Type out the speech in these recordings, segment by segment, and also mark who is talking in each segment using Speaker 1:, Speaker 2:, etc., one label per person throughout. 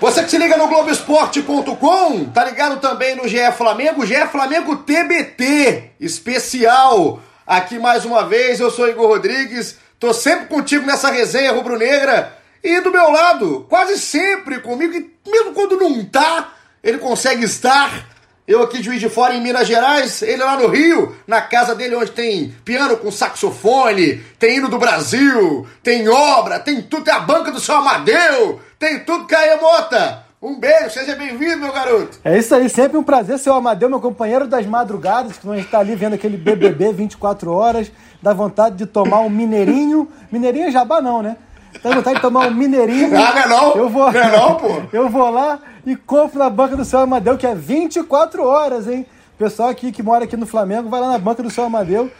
Speaker 1: Você que se liga no Globoesporte.com, tá ligado também no GE Flamengo, GE Flamengo TBT especial. Aqui mais uma vez, eu sou Igor Rodrigues, tô sempre contigo nessa resenha rubro-negra e do meu lado, quase sempre comigo, e mesmo quando não tá, ele consegue estar. Eu aqui Juiz de Fora em Minas Gerais, ele lá no Rio, na casa dele onde tem piano com saxofone, tem hino do Brasil, tem obra, tem tudo, tem a banca do seu Amadeu, tem tudo, Caia Mota. Um beijo, seja bem-vindo, meu garoto.
Speaker 2: É isso aí, sempre um prazer ser o Amadeu, meu companheiro das madrugadas, que a gente está ali vendo aquele BBB 24 horas, dá vontade de tomar um mineirinho. Mineirinho é jabá não, né? Dá vontade de tomar um mineirinho.
Speaker 1: Ah, não é não?
Speaker 2: Eu vou,
Speaker 1: não é não, pô?
Speaker 2: Eu vou lá e compro na banca do seu Amadeu, que é 24 horas, hein? O pessoal aqui que mora aqui no Flamengo, vai lá na banca do seu Amadeu.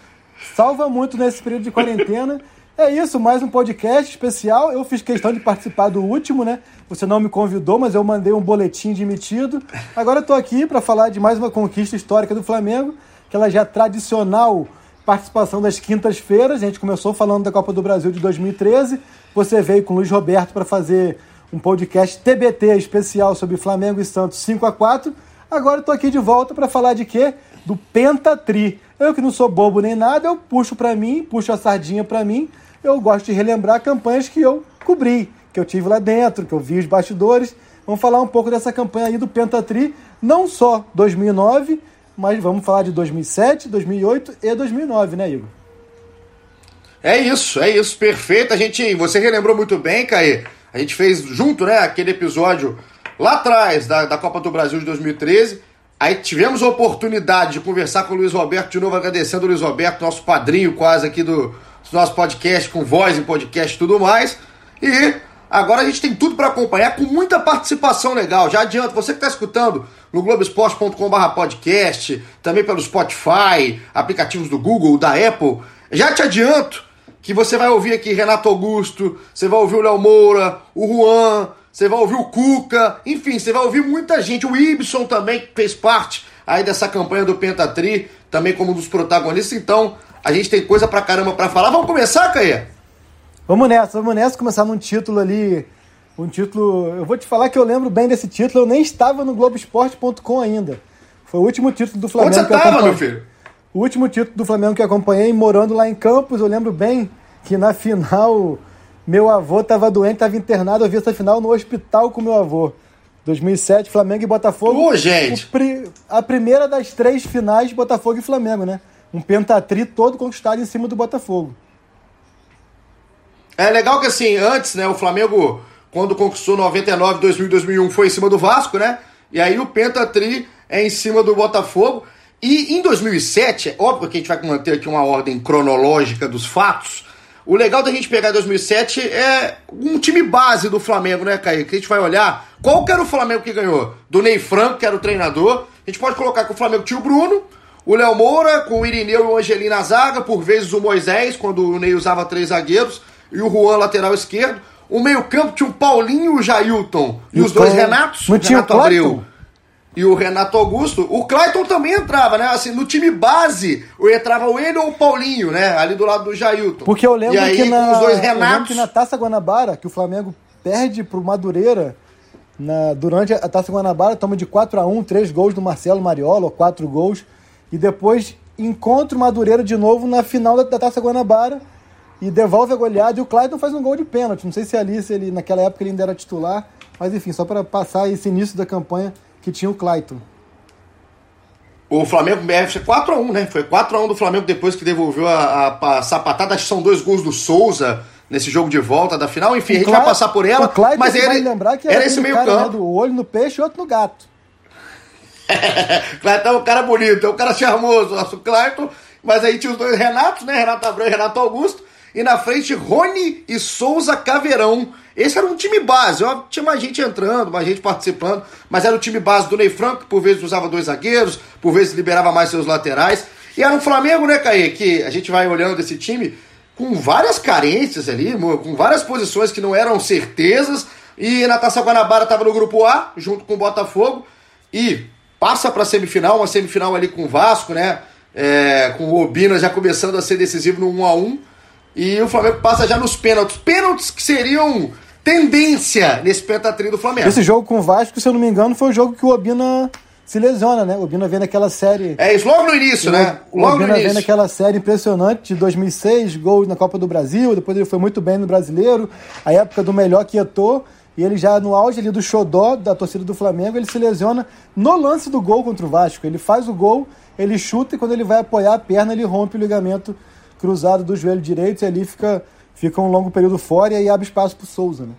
Speaker 2: Salva muito nesse período de quarentena. É isso, mais um podcast especial. Eu fiz questão de participar do último, né? Você não me convidou, mas eu mandei um boletim de emitido. Agora eu tô aqui para falar de mais uma conquista histórica do Flamengo, aquela já tradicional participação das quintas-feiras. A gente começou falando da Copa do Brasil de 2013. Você veio com o Luiz Roberto para fazer um podcast TBT especial sobre Flamengo e Santos 5 a 4 Agora tô aqui de volta para falar de quê? Do Pentatri. Eu que não sou bobo nem nada, eu puxo para mim, puxo a sardinha para mim eu gosto de relembrar campanhas que eu cobri, que eu tive lá dentro, que eu vi os bastidores. Vamos falar um pouco dessa campanha aí do Pentatri, não só 2009, mas vamos falar de 2007, 2008 e 2009, né, Igor?
Speaker 1: É isso, é isso, perfeito. A gente, você relembrou muito bem, Caê. A gente fez junto, né, aquele episódio lá atrás da, da Copa do Brasil de 2013. Aí tivemos a oportunidade de conversar com o Luiz Roberto, de novo agradecendo o Luiz Roberto, nosso padrinho quase aqui do, nosso podcast com voz em podcast e tudo mais. E agora a gente tem tudo para acompanhar com muita participação legal. Já adianto, você que está escutando no globesport.com.br podcast, também pelo Spotify, aplicativos do Google, da Apple, já te adianto que você vai ouvir aqui Renato Augusto, você vai ouvir o Léo Moura, o Juan, você vai ouvir o Cuca, enfim, você vai ouvir muita gente. O Ibson também fez parte aí dessa campanha do Pentatri, também como um dos protagonistas. Então, a gente tem coisa pra caramba pra falar. Vamos começar, Caia?
Speaker 2: Vamos nessa, vamos nessa. Começar num título ali. Um título. Eu vou te falar que eu lembro bem desse título. Eu nem estava no Globoesporte.com ainda. Foi o último título do Flamengo.
Speaker 1: Onde você estava, meu filho?
Speaker 2: O último título do Flamengo que acompanhei, morando lá em Campos. Eu lembro bem que na final meu avô estava doente, estava internado. Eu vi essa final no hospital com meu avô. 2007, Flamengo e Botafogo.
Speaker 1: Ô, gente!
Speaker 2: a primeira das três finais, Botafogo e Flamengo, né? um pentatri todo conquistado em cima do Botafogo.
Speaker 1: É legal que assim, antes, né, o Flamengo, quando conquistou 99, 2000, 2001, foi em cima do Vasco, né? E aí o pentatri é em cima do Botafogo. E em 2007, é óbvio que a gente vai manter aqui uma ordem cronológica dos fatos. O legal da gente pegar 2007 é um time base do Flamengo, né, Caí? Que a gente vai olhar qual que era o Flamengo que ganhou. Do Ney Franco, que era o treinador. A gente pode colocar que o Flamengo tinha o Bruno, o Léo Moura, com o Irineu e o Angelino na zaga, por vezes o Moisés, quando o Ney usava três zagueiros, e o Juan lateral esquerdo. O meio-campo tinha o Paulinho e o Jailton. E, e os dois Renatos,
Speaker 2: o Renato Abreu
Speaker 1: e o Renato Augusto. O Clayton também entrava, né? Assim, no time base, entrava o ele ou o Paulinho, né? Ali do lado do Jailton.
Speaker 2: Porque eu lembro
Speaker 1: aí,
Speaker 2: que na,
Speaker 1: os dois Renatos...
Speaker 2: que na Taça Guanabara, que o Flamengo perde pro Madureira na, durante a Taça Guanabara, toma de 4 a 1 três gols do Marcelo Mariola, ou quatro gols. E depois encontra o Madureira de novo na final da, da Taça Guanabara e devolve a goleada. E o Clayton faz um gol de pênalti. Não sei se ali, se ele, naquela época ele ainda era titular, mas enfim, só para passar esse início da campanha que tinha o Clayton.
Speaker 1: O Flamengo foi 4x1, né? Foi 4x1 do Flamengo depois que devolveu a, a, a sapatada. Acho que são dois gols do Souza nesse jogo de volta da final. Enfim, o a gente vai passar por ela.
Speaker 2: O Clayton
Speaker 1: mas ele,
Speaker 2: vai lembrar que era,
Speaker 1: era esse meio
Speaker 2: cara,
Speaker 1: campo.
Speaker 2: Né, do olho no peixe e outro no gato.
Speaker 1: Clayton é um cara bonito, é um cara charmoso, nosso Clayton. Mas aí tinha os dois Renatos, né? Renato Abreu e Renato Augusto. E na frente, Rony e Souza Caveirão. Esse era um time base. Ó, tinha mais gente entrando, mais gente participando. Mas era o time base do Ney Franco, que por vezes usava dois zagueiros, por vezes liberava mais seus laterais. E era um Flamengo, né, Caê, que a gente vai olhando esse time com várias carências ali, com várias posições que não eram certezas. E na Taça Guanabara estava no grupo A, junto com o Botafogo, e passa para a semifinal, uma semifinal ali com o Vasco, né? É, com o Obina já começando a ser decisivo no 1 a 1 e o Flamengo passa já nos pênaltis. Pênaltis que seriam tendência nesse pentatrio do Flamengo.
Speaker 2: Esse jogo com o Vasco, se eu não me engano, foi o jogo que o Obina se lesiona, né? O Obina vem naquela série.
Speaker 1: É isso, logo no início, né?
Speaker 2: Logo
Speaker 1: o
Speaker 2: Obina vem naquela série impressionante de 2006, gol na Copa do Brasil, depois ele foi muito bem no Brasileiro, a época do melhor que etou. E ele já no auge ali do xodó da torcida do Flamengo, ele se lesiona no lance do gol contra o Vasco. Ele faz o gol, ele chuta e quando ele vai apoiar a perna, ele rompe o ligamento cruzado do joelho direito e ali fica, fica um longo período fora e aí abre espaço para o Souza. Né?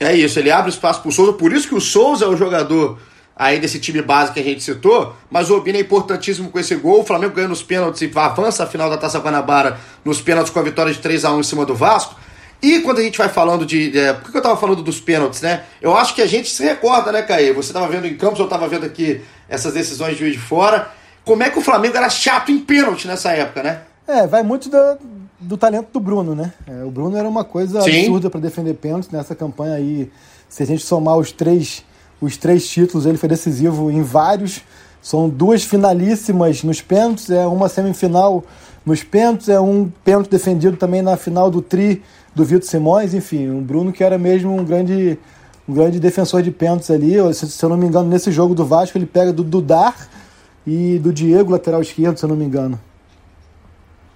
Speaker 1: É isso, ele abre espaço para o Souza, por isso que o Souza é o jogador aí desse time base que a gente citou, mas o Obina é importantíssimo com esse gol, o Flamengo ganha nos pênaltis e avança a final da Taça Guanabara nos pênaltis com a vitória de 3 a 1 em cima do Vasco. E quando a gente vai falando de. É, por que eu tava falando dos pênaltis, né? Eu acho que a gente se recorda, né, Caê? Você tava vendo em campos, eu tava vendo aqui essas decisões de de fora. Como é que o Flamengo era chato em pênalti nessa época, né?
Speaker 2: É, vai muito do, do talento do Bruno, né? É, o Bruno era uma coisa Sim. absurda para defender pênaltis nessa campanha aí. Se a gente somar os três, os três títulos, ele foi decisivo em vários. São duas finalíssimas nos pênaltis, é uma semifinal nos pênaltis, é um pênalti defendido também na final do Tri do Vitor Simões, enfim, o Bruno que era mesmo um grande, um grande defensor de pênaltis ali. Se, se eu não me engano, nesse jogo do Vasco, ele pega do Dudar e do Diego, lateral esquerdo, se eu não me engano.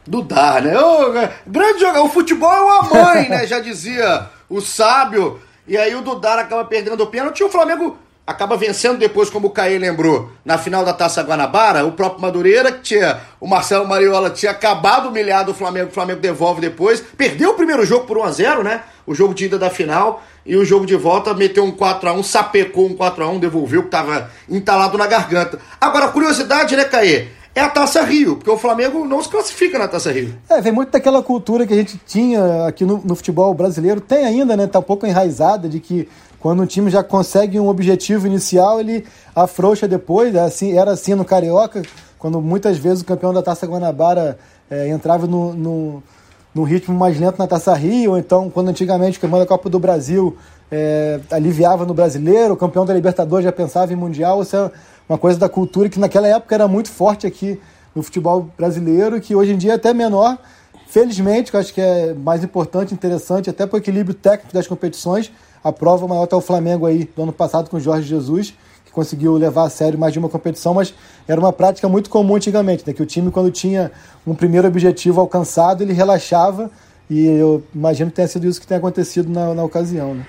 Speaker 1: Dudar, né? O, grande jogador, o futebol é uma mãe, né? Já dizia o sábio. E aí o Dudar acaba perdendo o pênalti e o Flamengo acaba vencendo depois, como o Caê lembrou, na final da Taça Guanabara, o próprio Madureira, que tinha, o Marcelo Mariola tinha acabado humilhado o Flamengo, o Flamengo devolve depois, perdeu o primeiro jogo por 1x0, né? O jogo de ida da final, e o jogo de volta meteu um 4x1, sapecou um 4x1, devolveu, que tava entalado na garganta. Agora, curiosidade, né, Caê? É a Taça Rio, porque o Flamengo não se classifica na Taça Rio.
Speaker 2: É, vem muito daquela cultura que a gente tinha aqui no, no futebol brasileiro, tem ainda, né? Tá um pouco enraizada de que quando um time já consegue um objetivo inicial, ele afrouxa depois. É assim, era assim no Carioca, quando muitas vezes o campeão da Taça Guanabara é, entrava no, no, no, ritmo mais lento na Taça Rio, ou então quando antigamente o campeão da Copa do Brasil é, aliviava no brasileiro, o campeão da Libertadores já pensava em Mundial. Isso é uma coisa da cultura que naquela época era muito forte aqui no futebol brasileiro, que hoje em dia é até menor. Felizmente, que eu acho que é mais importante, interessante, até para o equilíbrio técnico das competições. A prova maior está o Flamengo aí do ano passado com o Jorge Jesus, conseguiu levar a sério mais de uma competição, mas era uma prática muito comum antigamente, né? que o time, quando tinha um primeiro objetivo alcançado, ele relaxava, e eu imagino que tenha sido isso que tem acontecido na, na ocasião. Né?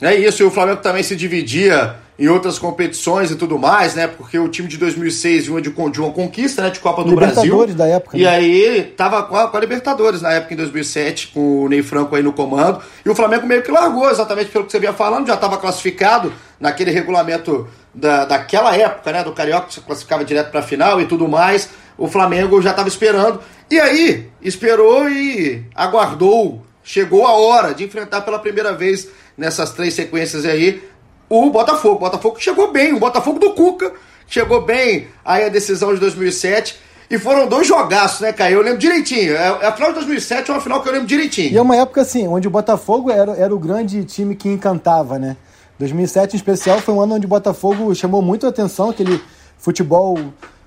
Speaker 1: É isso, e o Flamengo também se dividia em outras competições e tudo mais, né? Porque o time de 2006 vinha de, de uma conquista, né? De Copa do Brasil.
Speaker 2: da época.
Speaker 1: E né? aí tava com a, com a, Libertadores na época, em 2007, com o Ney Franco aí no comando. E o Flamengo meio que largou, exatamente pelo que você vinha falando, já estava classificado naquele regulamento da, daquela época, né? Do Carioca, que você classificava direto para a final e tudo mais. O Flamengo já estava esperando. E aí, esperou e aguardou. Chegou a hora de enfrentar pela primeira vez nessas três sequências aí o Botafogo. O Botafogo chegou bem, o Botafogo do Cuca chegou bem aí a decisão de 2007. E foram dois jogaços, né, Caio? Eu lembro direitinho. É, é, a final de 2007 é uma final que eu lembro direitinho.
Speaker 2: E é uma época, assim, onde o Botafogo era, era o grande time que encantava, né? 2007, em especial, foi um ano onde o Botafogo chamou muito a atenção, aquele futebol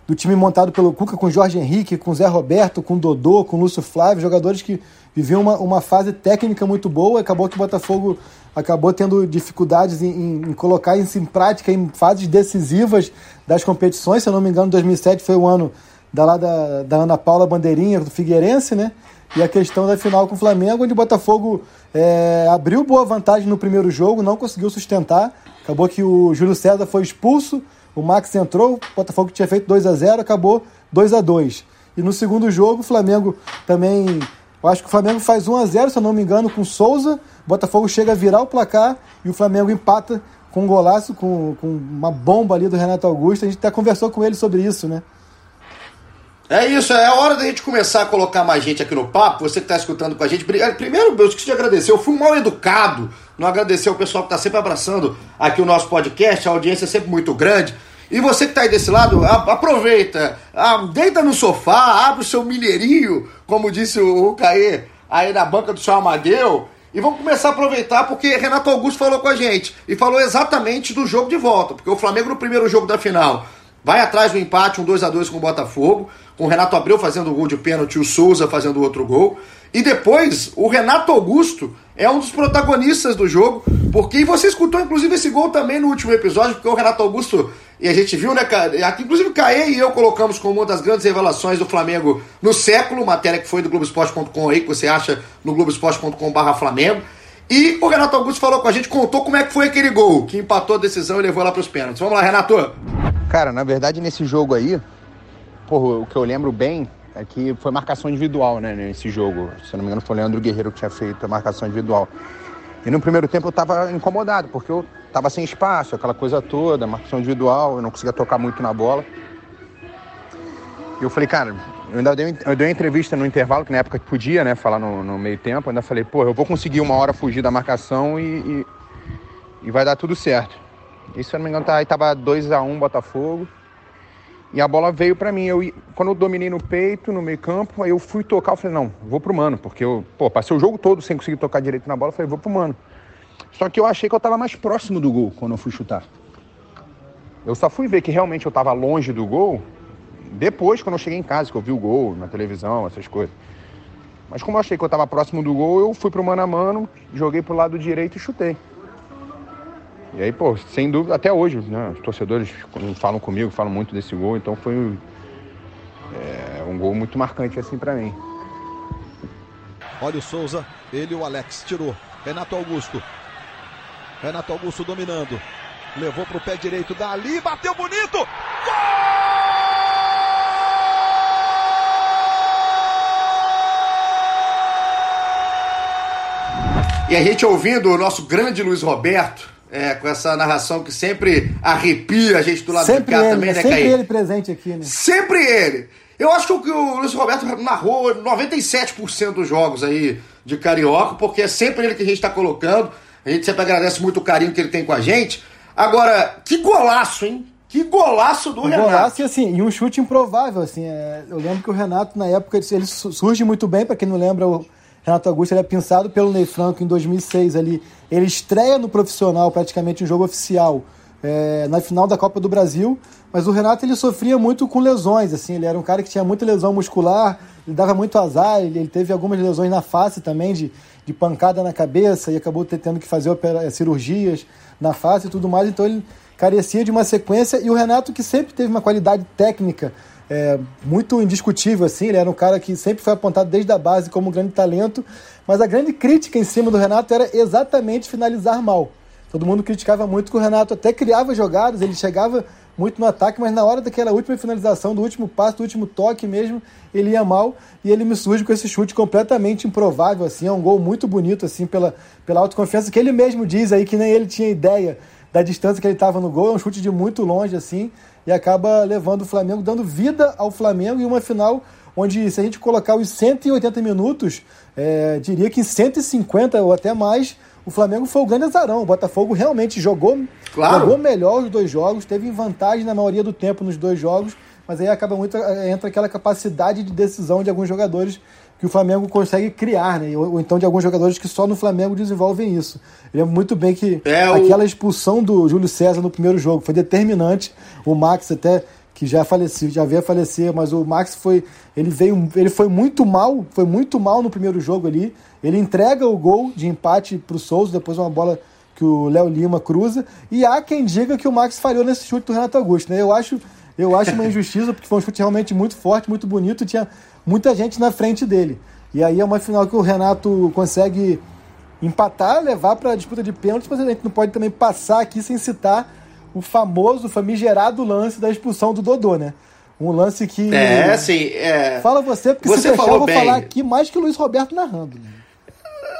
Speaker 2: do time montado pelo Cuca com Jorge Henrique, com Zé Roberto, com Dodô, com Lúcio Flávio, jogadores que viviam uma, uma fase técnica muito boa. Acabou que o Botafogo acabou tendo dificuldades em, em, colocar isso em prática em fases decisivas das competições. Se eu não me engano, 2007 foi o ano da, lá da, da Ana Paula Bandeirinha, do Figueirense, né? E a questão da final com o Flamengo, onde o Botafogo é, abriu boa vantagem no primeiro jogo, não conseguiu sustentar. Acabou que o Júlio César foi expulso, o Max entrou, o Botafogo tinha feito 2 a 0 acabou 2 a 2 E no segundo jogo, o Flamengo também. Eu acho que o Flamengo faz 1 a 0 se eu não me engano, com Souza. Botafogo chega a virar o placar e o Flamengo empata com um golaço, com, com uma bomba ali do Renato Augusto. A gente até conversou com ele sobre isso, né?
Speaker 1: É isso, é hora da gente começar a colocar mais gente aqui no papo. Você que está escutando com a gente. Primeiro, eu esqueci de agradecer. Eu fui mal educado, não agradecer o pessoal que está sempre abraçando aqui o nosso podcast. A audiência é sempre muito grande. E você que está aí desse lado, aproveita, deita no sofá, abre o seu mineirinho, como disse o Caê, aí na banca do seu Amadeu, e vamos começar a aproveitar porque Renato Augusto falou com a gente e falou exatamente do jogo de volta, porque o Flamengo no primeiro jogo da final vai atrás do empate, um 2 a 2 com o Botafogo, com o Renato Abreu fazendo o gol de pênalti e o Souza fazendo outro gol. E depois, o Renato Augusto é um dos protagonistas do jogo, porque você escutou inclusive esse gol também no último episódio, porque o Renato Augusto, e a gente viu, né, inclusive Caê e eu colocamos como uma das grandes revelações do Flamengo no século, matéria que foi do Globoesporte.com aí, que você acha no globoesporte.com/barra Flamengo. E o Renato Augusto falou com a gente, contou como é que foi aquele gol que empatou a decisão e levou lá para os pênaltis. Vamos lá, Renato.
Speaker 3: Cara, na verdade, nesse jogo aí, porra, o que eu lembro bem é que foi marcação individual, né, nesse jogo. Se eu não me engano, foi o Leandro Guerreiro que tinha feito a marcação individual. E no primeiro tempo eu estava incomodado, porque eu estava sem espaço, aquela coisa toda, marcação individual, eu não conseguia tocar muito na bola. E eu falei, cara, eu ainda dei, eu dei uma entrevista no intervalo, que na época podia, né, falar no, no meio tempo, eu ainda falei, pô, eu vou conseguir uma hora fugir da marcação e, e, e vai dar tudo certo. E se eu não me engano, tá, aí tava 2x1 um, Botafogo. E a bola veio para mim. Eu, quando eu dominei no peito, no meio campo, aí eu fui tocar, eu falei, não, vou pro mano, porque eu, pô, passei o jogo todo sem conseguir tocar direito na bola, eu falei, vou pro mano. Só que eu achei que eu tava mais próximo do gol quando eu fui chutar. Eu só fui ver que realmente eu tava longe do gol depois, quando eu cheguei em casa, que eu vi o gol na televisão, essas coisas. Mas como eu achei que eu tava próximo do gol, eu fui pro mano a mano, joguei pro lado direito e chutei. E aí, pô, sem dúvida, até hoje, né, os torcedores falam comigo, falam muito desse gol, então foi um, é, um gol muito marcante assim para mim.
Speaker 4: Olha o Souza, ele e o Alex tirou. Renato Augusto. Renato Augusto dominando. Levou pro pé direito dali, bateu bonito. Gol!
Speaker 1: E a gente ouvindo o nosso grande Luiz Roberto, é, com essa narração que sempre arrepia a gente do lado
Speaker 2: sempre
Speaker 1: de cá
Speaker 2: ele,
Speaker 1: também, né,
Speaker 2: Sempre
Speaker 1: Caí?
Speaker 2: ele presente aqui, né?
Speaker 1: Sempre ele! Eu acho que o Luiz Roberto narrou 97% dos jogos aí de Carioca, porque é sempre ele que a gente está colocando. A gente sempre agradece muito o carinho que ele tem com a gente. Agora, que golaço, hein? Que golaço do
Speaker 2: um
Speaker 1: Renato.
Speaker 2: Golaço e assim, e um chute improvável, assim. É, eu lembro que o Renato, na época, ele surge muito bem, para quem não lembra, o Renato Augusto ele é pelo Ney Franco em 2006 ali. Ele estreia no profissional praticamente um jogo oficial é, na final da Copa do Brasil, mas o Renato ele sofria muito com lesões, assim, ele era um cara que tinha muita lesão muscular, ele dava muito azar, ele, ele teve algumas lesões na face também, de, de pancada na cabeça, e acabou tendo que fazer opera, cirurgias na face e tudo mais, então ele carecia de uma sequência, e o Renato que sempre teve uma qualidade técnica é, muito indiscutível, assim. Ele era um cara que sempre foi apontado desde a base como um grande talento, mas a grande crítica em cima do Renato era exatamente finalizar mal. Todo mundo criticava muito que o Renato até criava jogadas, ele chegava muito no ataque, mas na hora daquela última finalização, do último passo, do último toque mesmo, ele ia mal e ele me surge com esse chute completamente improvável, assim, é um gol muito bonito, assim, pela, pela autoconfiança que ele mesmo diz aí que nem ele tinha ideia da distância que ele estava no gol, é um chute de muito longe, assim, e acaba levando o Flamengo, dando vida ao Flamengo e uma final onde, se a gente colocar os 180 minutos, é, diria que em 150 ou até mais, o Flamengo foi o grande azarão. O Botafogo realmente jogou, claro. jogou melhor os dois jogos, teve vantagem na maioria do tempo nos dois jogos, mas aí acaba muito entra aquela capacidade de decisão de alguns jogadores que o Flamengo consegue criar, né? Ou, ou, então de alguns jogadores que só no Flamengo desenvolvem isso. Eu lembro muito bem que é aquela expulsão do Júlio César no primeiro jogo foi determinante. O Max até que já faleceu, já veio a falecer, mas o Max foi, ele veio, ele foi muito mal, foi muito mal no primeiro jogo ali. Ele entrega o gol de empate para o Souza, depois uma bola que o Léo Lima cruza. E há quem diga que o Max falhou nesse chute do Renato Augusto, né? Eu acho, eu acho uma injustiça porque foi um chute realmente muito forte, muito bonito, tinha muita gente na frente dele. E aí é uma final que o Renato consegue empatar, levar para a disputa de pênaltis, mas a gente não pode também passar aqui sem citar o famoso, famigerado lance da expulsão do Dodô, né? Um lance que.
Speaker 1: É, sim. É...
Speaker 2: Fala você, porque você se deixar, eu vou bem. falar aqui mais que o Luiz Roberto narrando. Né?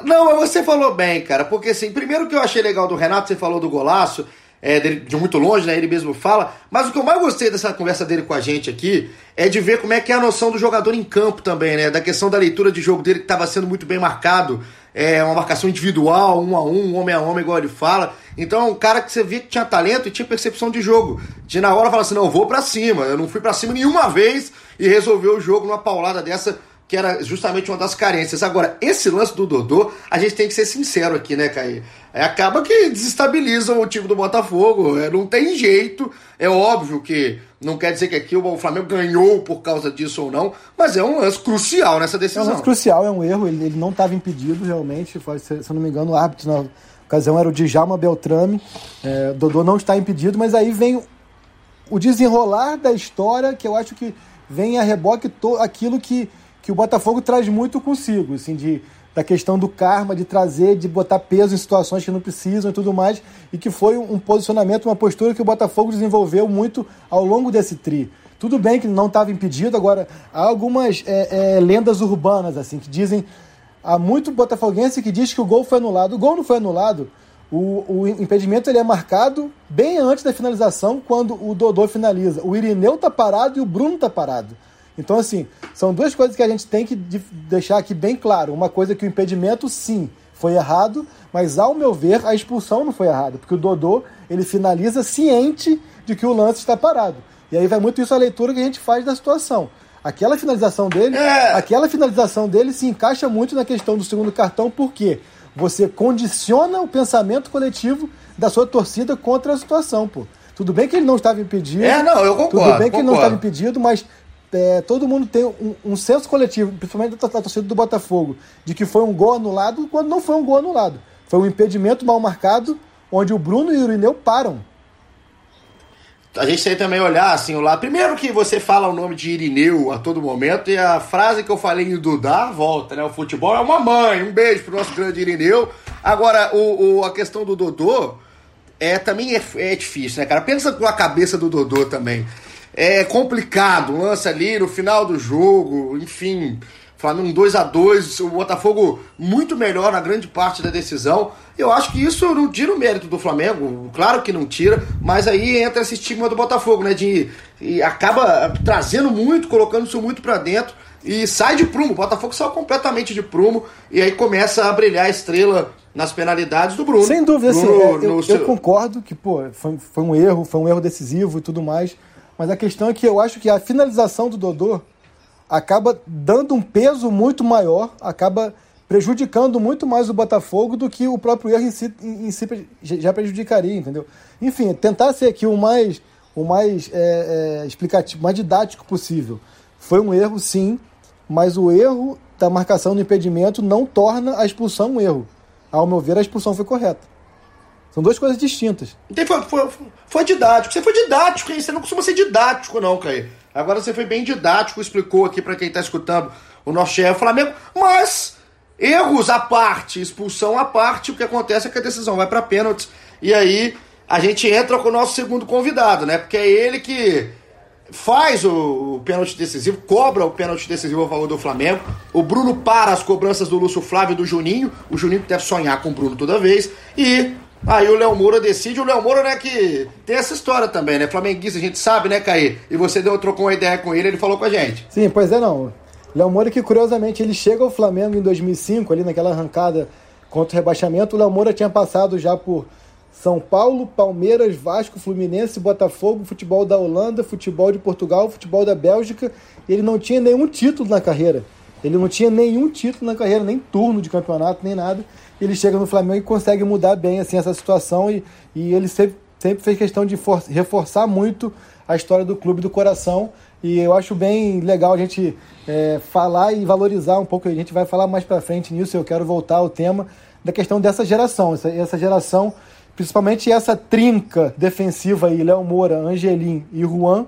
Speaker 1: Não, mas você falou bem, cara, porque assim, primeiro que eu achei legal do Renato, você falou do golaço, é, dele, de muito longe, né? Ele mesmo fala. Mas o que eu mais gostei dessa conversa dele com a gente aqui é de ver como é que é a noção do jogador em campo também, né? Da questão da leitura de jogo dele que estava sendo muito bem marcado. É uma marcação individual, um a um, homem a homem, igual ele fala. Então é um cara que você via que tinha talento e tinha percepção de jogo. De na hora falar assim, não, eu vou para cima. Eu não fui para cima nenhuma vez e resolveu o jogo numa paulada dessa que era justamente uma das carências. Agora, esse lance do Dodô, a gente tem que ser sincero aqui, né, Caí? É, acaba que desestabilizam o time do Botafogo. É, não tem jeito. É óbvio que não quer dizer que aqui o Flamengo ganhou por causa disso ou não, mas é um lance crucial nessa decisão.
Speaker 2: É um lance crucial, é um erro. Ele, ele não estava impedido, realmente. Foi, se, se eu não me engano, o árbitro na ocasião era o Djalma Beltrame. É, Dodô não está impedido, mas aí vem o desenrolar da história que eu acho que vem a reboque aquilo que que o Botafogo traz muito consigo, assim, de, da questão do karma, de trazer, de botar peso em situações que não precisam e tudo mais, e que foi um posicionamento, uma postura que o Botafogo desenvolveu muito ao longo desse tri. Tudo bem que não estava impedido, agora há algumas é, é, lendas urbanas, assim, que dizem. Há muito botafoguense que diz que o gol foi anulado. O gol não foi anulado. O, o impedimento ele é marcado bem antes da finalização, quando o Dodô finaliza. O Irineu tá parado e o Bruno tá parado. Então, assim, são duas coisas que a gente tem que deixar aqui bem claro. Uma coisa é que o impedimento, sim, foi errado, mas ao meu ver, a expulsão não foi errada, porque o Dodô, ele finaliza ciente de que o lance está parado. E aí vai muito isso a leitura que a gente faz da situação. Aquela finalização dele, é. aquela finalização dele se encaixa muito na questão do segundo cartão, porque você condiciona o pensamento coletivo da sua torcida contra a situação, pô. Tudo bem que ele não estava impedido.
Speaker 1: É, não, eu concordo.
Speaker 2: Tudo bem que
Speaker 1: concordo.
Speaker 2: ele não estava impedido, mas é, todo mundo tem um, um, senso coletivo, principalmente da, da torcida do Botafogo, de que foi um gol anulado quando não foi um gol anulado. Foi um impedimento mal marcado, onde o Bruno e o Irineu param.
Speaker 1: A gente tem também olhar assim o lado. Primeiro que você fala o nome de Irineu a todo momento, e a frase que eu falei em Dudá volta, né? O futebol é uma mãe. Um beijo pro nosso grande Irineu. Agora, o, o a questão do Dodô é, também é, é difícil, né, cara? Pensa com a cabeça do Dodô também é complicado. Lança ali no final do jogo, enfim. Falando um 2 a 2 o Botafogo muito melhor na grande parte da decisão. Eu acho que isso não tira o mérito do Flamengo, claro que não tira, mas aí entra esse estigma do Botafogo, né? De e acaba trazendo muito, colocando isso muito para dentro e sai de prumo. O Botafogo saiu completamente de prumo e aí começa a brilhar a estrela nas penalidades do Bruno.
Speaker 2: Sem dúvida, Bruno, assim, é, eu, eu, concordo que pô, foi, foi um erro, foi um erro decisivo e tudo mais. Mas a questão é que eu acho que a finalização do Dodô acaba dando um peso muito maior, acaba prejudicando muito mais o Botafogo do que o próprio erro em si, em si já prejudicaria, entendeu? Enfim, tentar ser aqui o mais, o mais é, é, explicativo, mais didático possível. Foi um erro, sim, mas o erro da marcação do impedimento não torna a expulsão um erro. Ao meu ver, a expulsão foi correta. São duas coisas distintas.
Speaker 1: Então foi, foi, foi didático. Você foi didático, hein? Você não costuma ser didático, não, Caí. Agora você foi bem didático, explicou aqui para quem tá escutando o nosso chefe Flamengo, mas erros à parte, expulsão à parte, o que acontece é que a decisão vai para pênaltis. E aí a gente entra com o nosso segundo convidado, né? Porque é ele que faz o, o pênalti decisivo, cobra o pênalti decisivo a favor do Flamengo. O Bruno para as cobranças do Lúcio Flávio e do Juninho. O Juninho deve sonhar com o Bruno toda vez. E Aí o Léo Moura decide, o Léo Moura, né, que tem essa história também, né? Flamenguista, a gente sabe, né, Caí? E você deu, trocou uma ideia com ele, ele falou com a gente.
Speaker 2: Sim, pois é, não. Léo Moura que, curiosamente, ele chega ao Flamengo em 2005, ali naquela arrancada contra o rebaixamento. O Léo Moura tinha passado já por São Paulo, Palmeiras, Vasco, Fluminense, Botafogo, futebol da Holanda, futebol de Portugal, futebol da Bélgica. Ele não tinha nenhum título na carreira. Ele não tinha nenhum título na carreira, nem turno de campeonato, nem nada. Ele chega no Flamengo e consegue mudar bem assim essa situação. E, e ele sempre, sempre fez questão de for, reforçar muito a história do clube do coração. E eu acho bem legal a gente é, falar e valorizar um pouco, a gente vai falar mais para frente nisso, eu quero voltar ao tema da questão dessa geração, essa, essa geração, principalmente essa trinca defensiva aí, Léo Moura, Angelim e Juan,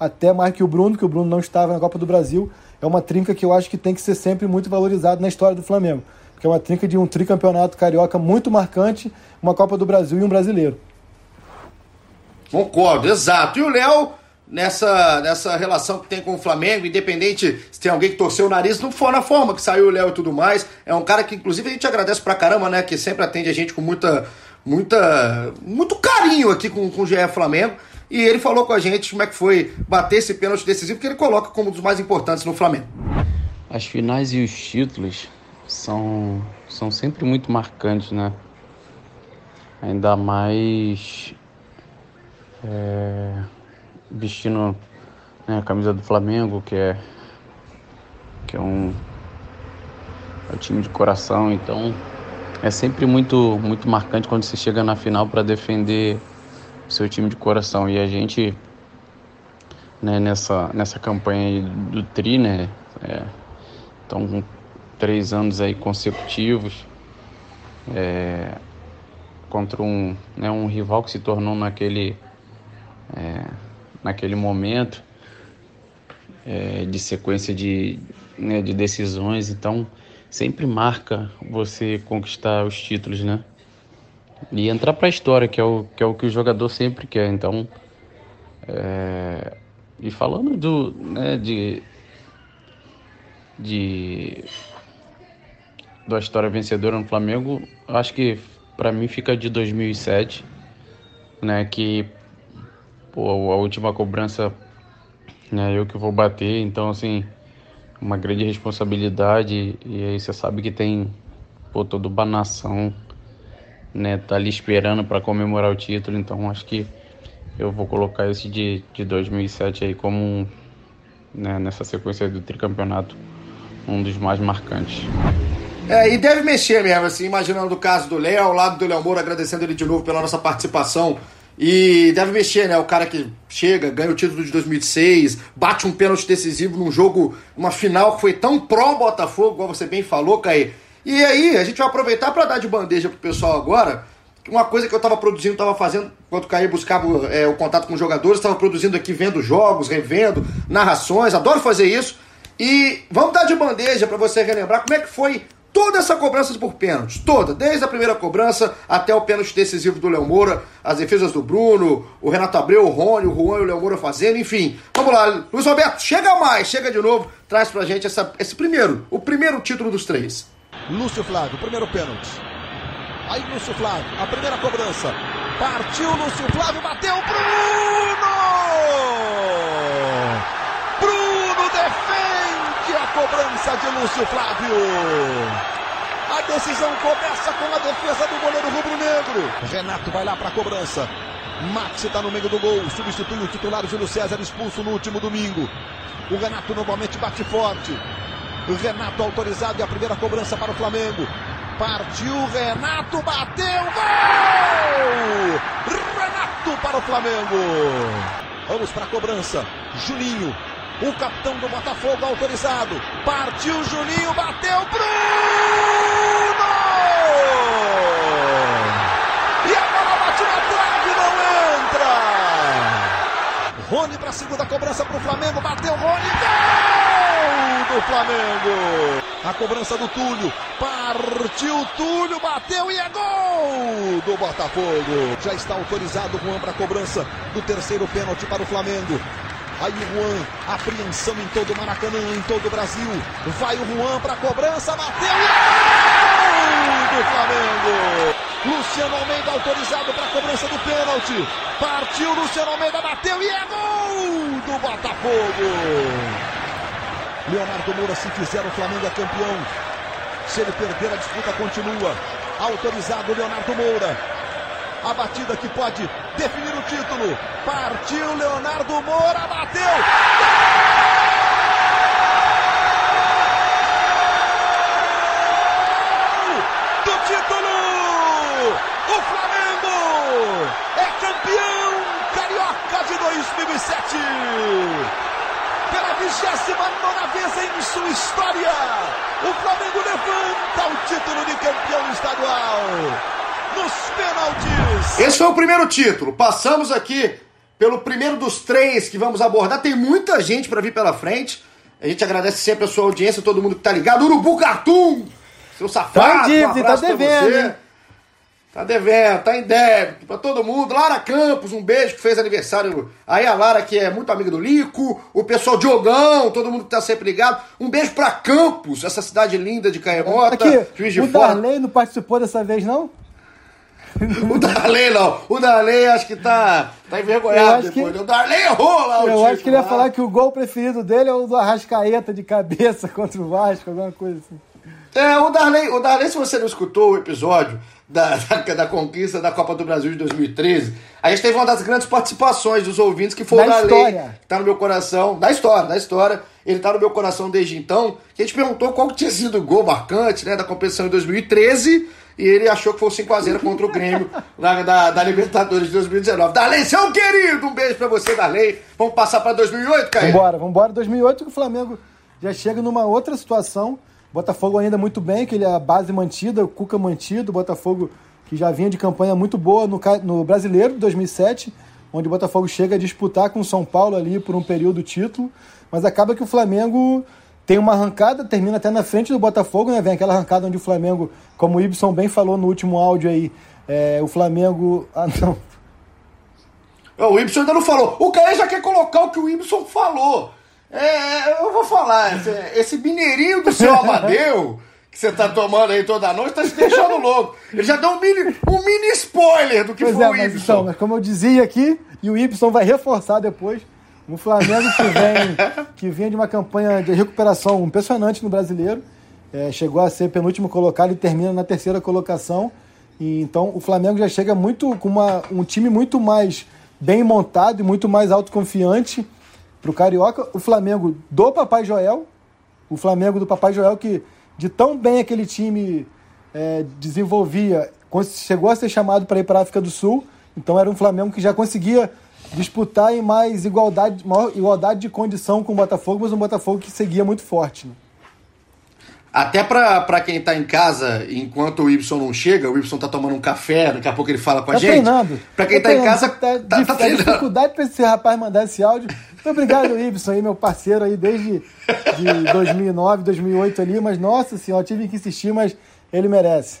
Speaker 2: até mais que o Bruno, que o Bruno não estava na Copa do Brasil, é uma trinca que eu acho que tem que ser sempre muito valorizado na história do Flamengo que é uma trinca de um tricampeonato carioca muito marcante, uma Copa do Brasil e um brasileiro.
Speaker 1: Concordo, exato. E o Léo, nessa, nessa relação que tem com o Flamengo, independente se tem alguém que torceu o nariz, não for na forma que saiu o Léo e tudo mais, é um cara que inclusive a gente agradece pra caramba, né? Que sempre atende a gente com muita muita, muito carinho aqui com, com o GE Flamengo. E ele falou com a gente como é que foi bater esse pênalti decisivo, que ele coloca como um dos mais importantes no Flamengo.
Speaker 5: As finais e os títulos são, são sempre muito marcantes, né? Ainda mais é, vestindo né, a camisa do Flamengo, que é, que é um, é um time de coração, então é sempre muito, muito marcante quando você chega na final para defender seu time de coração. E a gente, né, nessa, nessa campanha do Tri, né, é, com três anos aí consecutivos, é, contra um, né, um rival que se tornou naquele, é, naquele momento é, de sequência de, né, de decisões. Então, sempre marca você conquistar os títulos, né? E entrar para a história, que é, o, que é o que o jogador sempre quer. Então, é... e falando do, né, de, de da história vencedora no Flamengo, acho que para mim fica de 2007, né, que pô, a última cobrança né, eu que vou bater, então assim, uma grande responsabilidade e aí você sabe que tem pô, toda uma nação né, tá ali esperando para comemorar o título, então acho que eu vou colocar esse de, de 2007 aí como né, nessa sequência do tricampeonato um dos mais marcantes.
Speaker 1: É, e deve mexer mesmo, assim, imaginando o caso do Léo, ao lado do Léo Moura, agradecendo ele de novo pela nossa participação. E deve mexer, né? O cara que chega, ganha o título de 2006, bate um pênalti decisivo num jogo, uma final que foi tão pró-Botafogo, igual você bem falou, Caí. E aí, a gente vai aproveitar para dar de bandeja pro pessoal agora. Uma coisa que eu estava produzindo, estava fazendo, enquanto o Caí buscava é, o contato com os jogadores, estava produzindo aqui, vendo jogos, revendo, narrações, adoro fazer isso. E vamos dar de bandeja para você relembrar como é que foi toda essa cobrança por pênaltis, toda, desde a primeira cobrança até o pênalti decisivo do Léo Moura, as defesas do Bruno, o Renato Abreu, o Rony, o Juan e o Léo Moura fazendo, enfim. Vamos lá, Luiz Roberto, chega mais, chega de novo, traz pra gente essa, esse primeiro, o primeiro título dos três.
Speaker 4: Lúcio Flávio, primeiro pênalti. Aí Lúcio Flávio, a primeira cobrança. Partiu Lúcio Flávio, bateu Bruno! Bruno defende a cobrança de Lúcio Flávio. A decisão começa com a defesa do goleiro rubro-negro. Renato vai lá para a cobrança. Max está no meio do gol, substitui o titular Júlio César, expulso no último domingo. O Renato novamente bate forte. Renato autorizado e a primeira cobrança para o Flamengo. Partiu Renato, bateu, gol! Renato para o Flamengo. Vamos para a cobrança. Juninho, o capitão do Botafogo autorizado. Partiu Juninho, bateu Bruno! E a bola bate na trave, não entra! Rony para a segunda cobrança para o Flamengo, bateu Rony, gol do Flamengo! A cobrança do Túlio, partiu Túlio, bateu e é gol do Botafogo! Já está autorizado Juan para a cobrança do terceiro pênalti para o Flamengo. Aí o Juan, apreensão em todo o Maracanã, em todo o Brasil. Vai o Juan para a cobrança, bateu e é gol do Flamengo! Luciano Almeida autorizado para a cobrança do pênalti. Partiu Luciano Almeida, bateu e é gol do Botafogo. Leonardo Moura, se fizer o Flamengo é campeão. Se ele perder, a disputa continua. Autorizado Leonardo Moura. A batida que pode definir o título. Partiu Leonardo Moura, bateu. Título! O Flamengo é campeão carioca de 2007 pela 29 vez em sua história, o Flamengo levanta o título de campeão estadual nos pênaltis.
Speaker 1: Esse foi o primeiro título. Passamos aqui pelo primeiro dos três que vamos abordar. Tem muita gente para vir pela frente. A gente agradece sempre a sua audiência, todo mundo que tá ligado. Urubu Cartoon, seu safado.
Speaker 2: Tá em dívida,
Speaker 1: um abraço
Speaker 2: tá
Speaker 1: pra
Speaker 2: devendo,
Speaker 1: você.
Speaker 2: hein?
Speaker 1: Tá devendo, tá em débito pra todo mundo. Lara Campos, um beijo que fez aniversário. Aí a Lara, que é muito amiga do Lico. O pessoal Diogão, todo mundo que tá sempre ligado. Um beijo pra Campos, essa cidade linda de Caemota.
Speaker 2: Aqui,
Speaker 1: Juiz de
Speaker 2: o
Speaker 1: Fora.
Speaker 2: Darley não participou dessa vez, não?
Speaker 1: O Darley não. O Darley acho que tá, tá envergonhado depois. Que... O Darley errou lá
Speaker 2: Eu acho que ele ia falar que o gol preferido dele é o do Arrascaeta de cabeça contra o Vasco, alguma coisa assim.
Speaker 1: É, o Darley, o Darley, se você não escutou o episódio da, da, da, conquista da Copa do Brasil de 2013, a gente teve uma das grandes participações dos ouvintes, que foi da o Darley, que tá no meu coração, da história, da história, ele tá no meu coração desde então, que a gente perguntou qual tinha sido o gol marcante, né, da competição em 2013, e ele achou que foi o 5x0 contra o Grêmio na, da, da Libertadores de 2019. Darley, seu querido, um beijo pra você, Darley. Vamos passar pra 2008, Caio?
Speaker 2: Vambora, vambora. 2008 que o Flamengo já chega numa outra situação, Botafogo ainda muito bem, que ele é a base mantida, o Cuca mantido, o Botafogo que já vinha de campanha muito boa no, no Brasileiro de 2007, onde o Botafogo chega a disputar com o São Paulo ali por um período título, mas acaba que o Flamengo tem uma arrancada, termina até na frente do Botafogo, né? Vem aquela arrancada onde o Flamengo, como o Ibson bem falou no último áudio aí, é, o Flamengo. Ah, não.
Speaker 1: O Ibson ainda não falou. O Caio já quer colocar o que o Ibson falou. É, eu vou falar, esse, esse mineirinho do seu Amadeu, que você tá tomando aí toda noite, tá se deixando louco. Ele já deu um mini, um mini spoiler do que pois foi é, o Ibson. Então,
Speaker 2: mas como eu dizia aqui, e o Ibson vai reforçar depois, um Flamengo que vem que vinha de uma campanha de recuperação impressionante no brasileiro. É, chegou a ser penúltimo colocado e termina na terceira colocação. E, então o Flamengo já chega muito com uma, um time muito mais bem montado e muito mais autoconfiante para o Carioca, o Flamengo do Papai Joel, o Flamengo do Papai Joel que de tão bem aquele time é, desenvolvia, chegou a ser chamado para ir para a África do Sul, então era um Flamengo que já conseguia disputar em mais igualdade, maior igualdade de condição com o Botafogo, mas um Botafogo que seguia muito forte. Né?
Speaker 1: Até para quem tá em casa, enquanto o Y não chega, o Y tá tomando um café, daqui a pouco ele fala com a
Speaker 2: tá
Speaker 1: gente.
Speaker 2: Treinando.
Speaker 1: Pra quem tá, tá em casa, tá,
Speaker 2: tá, tá treinando. dificuldade pra esse rapaz mandar esse áudio. Obrigado, Y, aí, meu parceiro aí desde de 2009, 2008 ali, mas nossa senhora, tive que insistir, mas ele merece.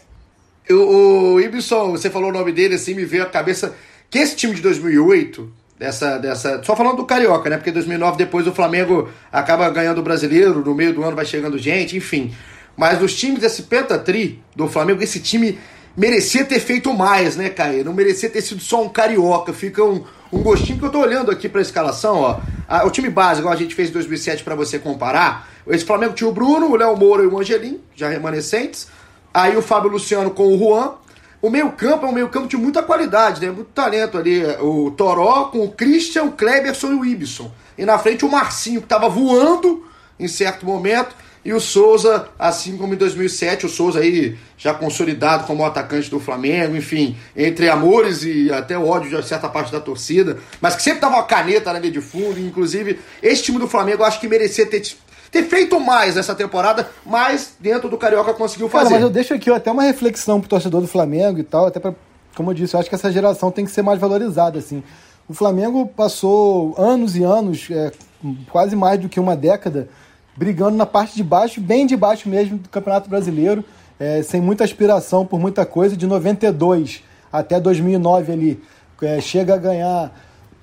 Speaker 1: O, o Ibson, você falou o nome dele assim, me veio a cabeça que esse time de 2008 dessa, dessa. Só falando do Carioca, né? Porque 2009 depois o Flamengo acaba ganhando o brasileiro, no meio do ano vai chegando gente, enfim. Mas os times desse pentatri do Flamengo, esse time merecia ter feito mais, né, Caio? Não merecia ter sido só um carioca. Fica um, um gostinho que eu tô olhando aqui pra escalação, ó. o time base, igual a gente fez em 2007 para você comparar. Esse Flamengo tinha o Bruno, o Léo Moura e o Angelim, já remanescentes. Aí o Fábio Luciano com o Juan. O meio-campo é um meio-campo de muita qualidade, né? Muito talento ali. O Toró com o Christian, o Kleberson e o Ibson. E na frente o Marcinho, que tava voando em certo momento. E o Souza, assim como em 2007, o Souza aí já consolidado como atacante do Flamengo, enfim, entre amores e até ódio de certa parte da torcida, mas que sempre dava uma caneta na linha de fundo. Inclusive, esse time do Flamengo eu acho que merecia ter ter feito mais essa temporada, mas dentro do Carioca conseguiu fazer. Cara,
Speaker 2: mas eu deixo aqui até uma reflexão pro torcedor do Flamengo e tal, até para, como eu disse, eu acho que essa geração tem que ser mais valorizada, assim. O Flamengo passou anos e anos, é, quase mais do que uma década, brigando na parte de baixo, bem de baixo mesmo do Campeonato Brasileiro, é, sem muita aspiração por muita coisa, de 92 até 2009 ali, é, chega a ganhar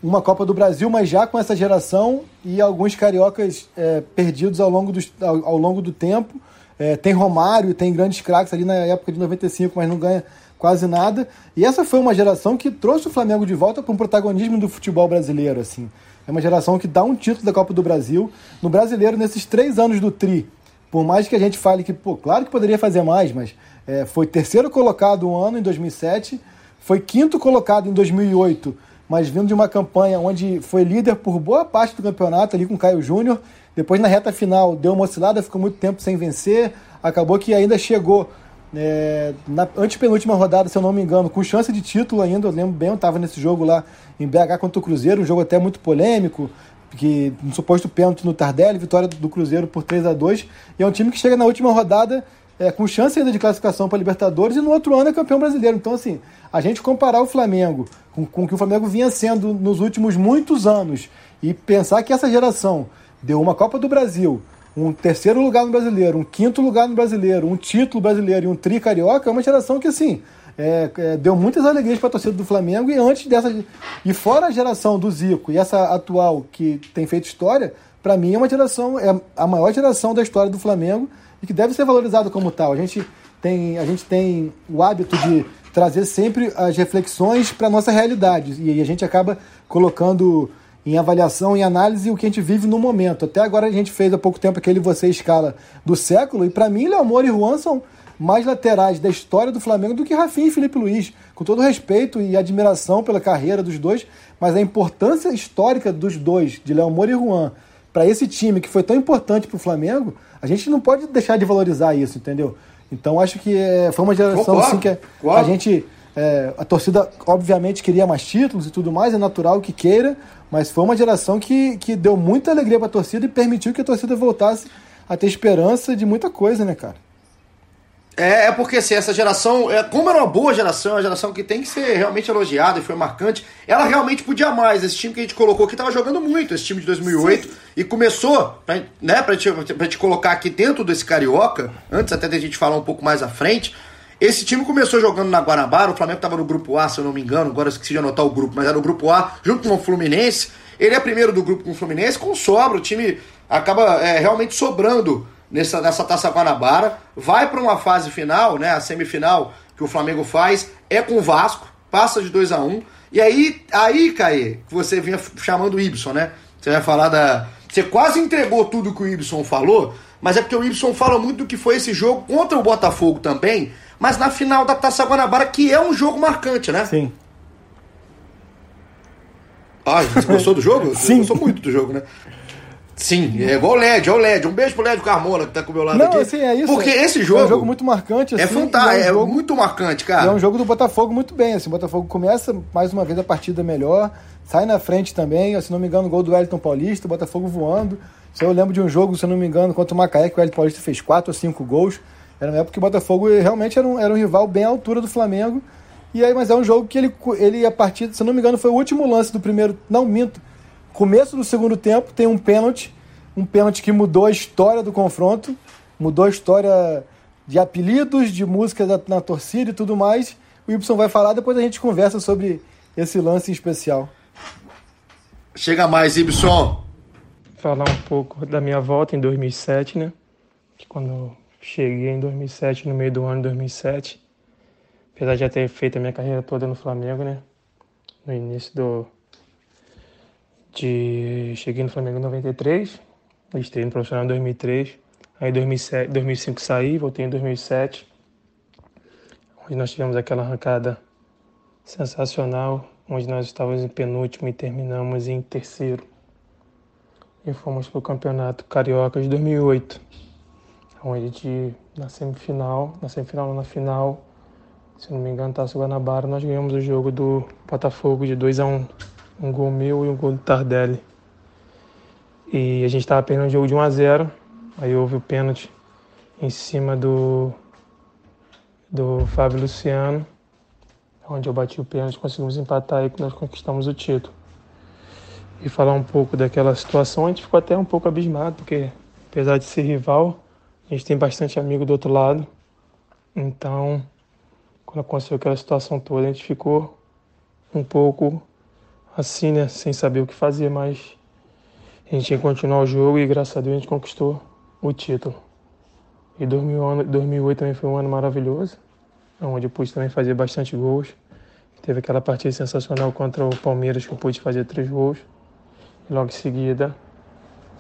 Speaker 2: uma Copa do Brasil, mas já com essa geração e alguns cariocas é, perdidos ao longo, do, ao, ao longo do tempo. É, tem Romário, tem grandes craques ali na época de 95, mas não ganha quase nada. E essa foi uma geração que trouxe o Flamengo de volta para um protagonismo do futebol brasileiro. assim. É uma geração que dá um título da Copa do Brasil. No brasileiro, nesses três anos do Tri, por mais que a gente fale que, pô, claro que poderia fazer mais, mas é, foi terceiro colocado um ano, em 2007, foi quinto colocado em 2008 mas vindo de uma campanha onde foi líder por boa parte do campeonato ali com Caio Júnior. Depois, na reta final, deu uma oscilada, ficou muito tempo sem vencer. Acabou que ainda chegou é, na antepenúltima rodada, se eu não me engano, com chance de título ainda. Eu lembro bem, eu estava nesse jogo lá em BH contra o Cruzeiro, um jogo até muito polêmico, que um suposto pênalti no Tardelli, vitória do Cruzeiro por 3 a 2 E é um time que chega na última rodada é, com chance ainda de classificação para Libertadores e no outro ano é campeão brasileiro. Então, assim, a gente comparar o Flamengo com, com o que o Flamengo vinha sendo nos últimos muitos anos e pensar que essa geração deu uma Copa do Brasil, um terceiro lugar no brasileiro, um quinto lugar no brasileiro, um título brasileiro e um tri carioca, é uma geração que, assim, é, é, deu muitas alegrias para a torcida do Flamengo e antes dessa. E fora a geração do Zico e essa atual que tem feito história, para mim é uma geração, é a maior geração da história do Flamengo e que deve ser valorizado como tal. A gente tem, a gente tem o hábito de trazer sempre as reflexões para nossa realidade. E a gente acaba colocando em avaliação, em análise, o que a gente vive no momento. Até agora a gente fez há pouco tempo aquele Você Escala do século, e para mim, Leomor e Juan são mais laterais da história do Flamengo do que Rafinha e Felipe Luiz. Com todo respeito e admiração pela carreira dos dois, mas a importância histórica dos dois, de Leomor e Juan, para esse time que foi tão importante para o Flamengo, a gente não pode deixar de valorizar isso, entendeu? Então acho que é, foi uma geração assim que a gente. É, a torcida, obviamente, queria mais títulos e tudo mais, é natural que queira, mas foi uma geração que, que deu muita alegria para a torcida e permitiu que a torcida voltasse a ter esperança de muita coisa, né, cara?
Speaker 1: É, é porque assim, essa geração, é, como era uma boa geração, uma geração que tem que ser realmente elogiada e foi marcante, ela realmente podia mais. Esse time que a gente colocou aqui estava jogando muito, esse time de 2008, Sim. e começou, pra, né, pra gente, pra gente colocar aqui dentro desse Carioca, antes até da gente falar um pouco mais à frente, esse time começou jogando na Guanabara, o Flamengo estava no grupo A, se eu não me engano, agora eu esqueci de anotar o grupo, mas era o grupo A, junto com o Fluminense. Ele é primeiro do grupo com o Fluminense, com sobra, o time acaba é, realmente sobrando nessa, nessa Taça Guanabara, vai para uma fase final, né, a semifinal que o Flamengo faz, é com o Vasco, passa de 2 a 1 um, e aí, aí, Caê, você vinha chamando o Ibson, né? Você vai falar da. Você quase entregou tudo que o Ibson falou, mas é porque o Ibson fala muito do que foi esse jogo contra o Botafogo também, mas na final da Taça Guanabara, que é um jogo marcante, né?
Speaker 2: Sim.
Speaker 1: Ah, você gostou do jogo?
Speaker 2: Sim.
Speaker 1: Gostou muito do jogo, né? Sim, é igual o LED, é o LED. Um beijo pro LED Carmona que tá com o meu lado
Speaker 2: Não,
Speaker 1: aqui.
Speaker 2: Assim, é isso.
Speaker 1: Porque esse jogo.
Speaker 2: É um jogo muito marcante.
Speaker 1: É
Speaker 2: assim,
Speaker 1: fantástico,
Speaker 2: é, um
Speaker 1: é,
Speaker 2: jogo,
Speaker 1: muito marcante, cara.
Speaker 2: É um jogo do Botafogo muito bem. Assim, o Botafogo começa mais uma vez a partida melhor, sai na frente também. Se não me engano, gol do Wellington Paulista, o Botafogo voando. Eu lembro de um jogo, se eu não me engano, contra o Macaé, que o Wellington Paulista fez 4 ou 5 gols. Era uma época que o Botafogo realmente era um, era um rival bem à altura do Flamengo. E aí, mas é um jogo que ele, ele a partir, se eu não me engano, foi o último lance do primeiro. Não, minto. Começo do segundo tempo, tem um pênalti um pênalti que mudou a história do confronto, mudou a história de apelidos, de música na, na torcida e tudo mais. O Y vai falar, depois a gente conversa sobre esse lance em especial.
Speaker 1: Chega mais, Ibson.
Speaker 6: Falar um pouco da minha volta em 2007, né? Quando cheguei em 2007, no meio do ano de 2007, apesar de já ter feito a minha carreira toda no Flamengo, né? No início do. De... Cheguei no Flamengo em 93, Entrei no profissional em 2003. Aí em 2007, 2005 saí, voltei em 2007. Onde nós tivemos aquela arrancada sensacional, onde nós estávamos em penúltimo e terminamos em terceiro. E fomos para o Campeonato Carioca de 2008, onde na semifinal, na semifinal na final, se não me engano, Taça Guanabara, nós ganhamos o jogo do Botafogo de 2 a 1 um gol meu e um gol do Tardelli. E a gente estava perdendo o jogo de 1 a 0 Aí houve o pênalti em cima do, do Fábio Luciano, onde eu bati o pênalti, conseguimos empatar e nós conquistamos o título. E falar um pouco daquela situação, a gente ficou até um pouco abismado, porque apesar de ser rival, a gente tem bastante amigo do outro lado. Então, quando aconteceu aquela situação toda, a gente ficou um pouco assim, né, sem saber o que fazer, mas a gente ia continuar o jogo e graças a Deus a gente conquistou o título. E 2008 também foi um ano maravilhoso, onde eu pude também fazer bastante gols. Teve aquela partida sensacional contra o Palmeiras que eu pude fazer três gols. Logo em seguida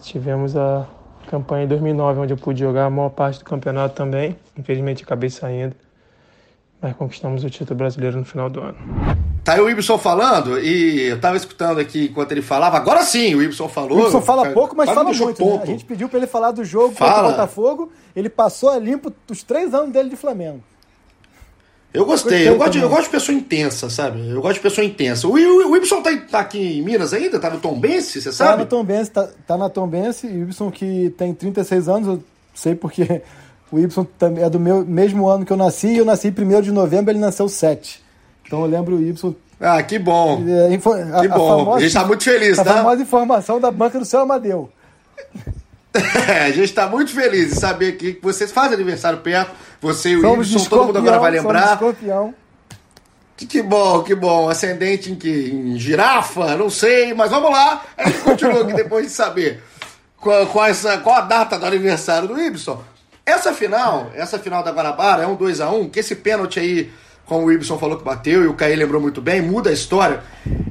Speaker 6: tivemos a campanha em 2009, onde eu pude jogar a maior parte do campeonato também. Infelizmente acabei saindo, mas conquistamos o título brasileiro no final do ano.
Speaker 1: Tá aí o Ibson falando, e eu tava escutando aqui enquanto ele falava. Agora sim, o Ibson falou.
Speaker 2: O Ibson fala pouco, mas fala muito. Né? A gente pediu para ele falar do jogo fala. contra o Botafogo. Ele passou a limpo os três anos dele de Flamengo.
Speaker 1: Eu gostei, eu gosto, de, eu gosto de pessoa intensa, sabe? Eu gosto de pessoa intensa. O, o, o Ibson tá, tá, aqui em Minas ainda? Tá no Tom Bense, você sabe?
Speaker 2: Tá no Tom Bense, tá, tá na Tom Bense. O Ibson que tem 36 anos, eu sei porque o Ibson é do meu, mesmo ano que eu nasci, e eu nasci 1 de novembro, ele nasceu 7. Então eu lembro o Y.
Speaker 1: Ah, que bom.
Speaker 2: É,
Speaker 1: a, que bom. A, famosa, a gente está muito feliz,
Speaker 2: a
Speaker 1: tá?
Speaker 2: A famosa informação da banca do seu Amadeu.
Speaker 1: É, a gente está muito feliz em saber que vocês fazem aniversário perto. Você e o Ibson, todo mundo agora vai lembrar.
Speaker 2: Escorpião.
Speaker 1: Que, que bom, que bom. Ascendente em que? Em girafa? Não sei, mas vamos lá. A gente continua aqui depois de saber qual, qual, essa, qual a data do aniversário do Ibson. Essa final, essa final da Guanabara é um 2x1, um, que esse pênalti aí como o Ibson falou que bateu e o Caí lembrou muito bem, muda a história.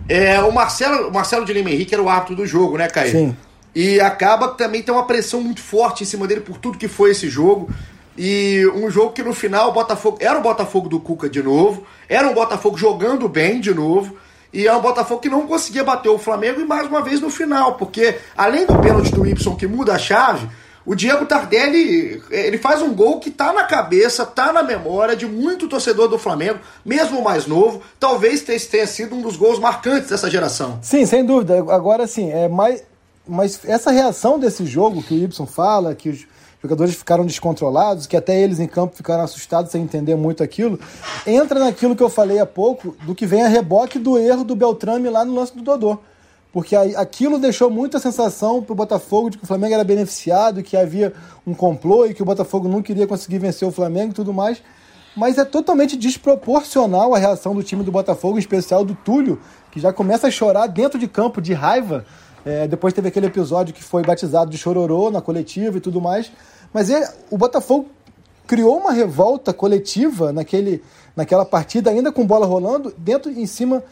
Speaker 1: É, o Marcelo, o Marcelo de Lima Henrique era o árbitro do jogo, né, Caí?
Speaker 2: Sim.
Speaker 1: E acaba também tem uma pressão muito forte em cima dele por tudo que foi esse jogo. E um jogo que no final o Botafogo. Era o Botafogo do Cuca de novo. Era um Botafogo jogando bem de novo. E é um Botafogo que não conseguia bater o Flamengo e mais uma vez no final. Porque além do pênalti do Y que muda a chave, o Diego Tardelli ele faz um gol que tá na cabeça, tá na memória de muito torcedor do Flamengo, mesmo mais novo. Talvez tenha sido um dos gols marcantes dessa geração.
Speaker 2: Sim, sem dúvida. Agora sim, é mais mas essa reação desse jogo que o Ibson fala, que os jogadores ficaram descontrolados, que até eles em campo ficaram assustados sem entender muito aquilo, entra naquilo que eu falei há pouco, do que vem a reboque do erro do Beltrame lá no lance do Dodô. Porque aquilo deixou muita sensação para o Botafogo de que o Flamengo era beneficiado, que havia um complô e que o Botafogo não queria conseguir vencer o Flamengo e tudo mais. Mas é totalmente desproporcional a reação do time do Botafogo, em especial do Túlio, que já começa a chorar dentro de campo de raiva é, depois teve aquele episódio que foi batizado de chororô na coletiva e tudo mais. Mas ele, o Botafogo criou uma revolta coletiva naquele, naquela partida, ainda com bola rolando, dentro em cima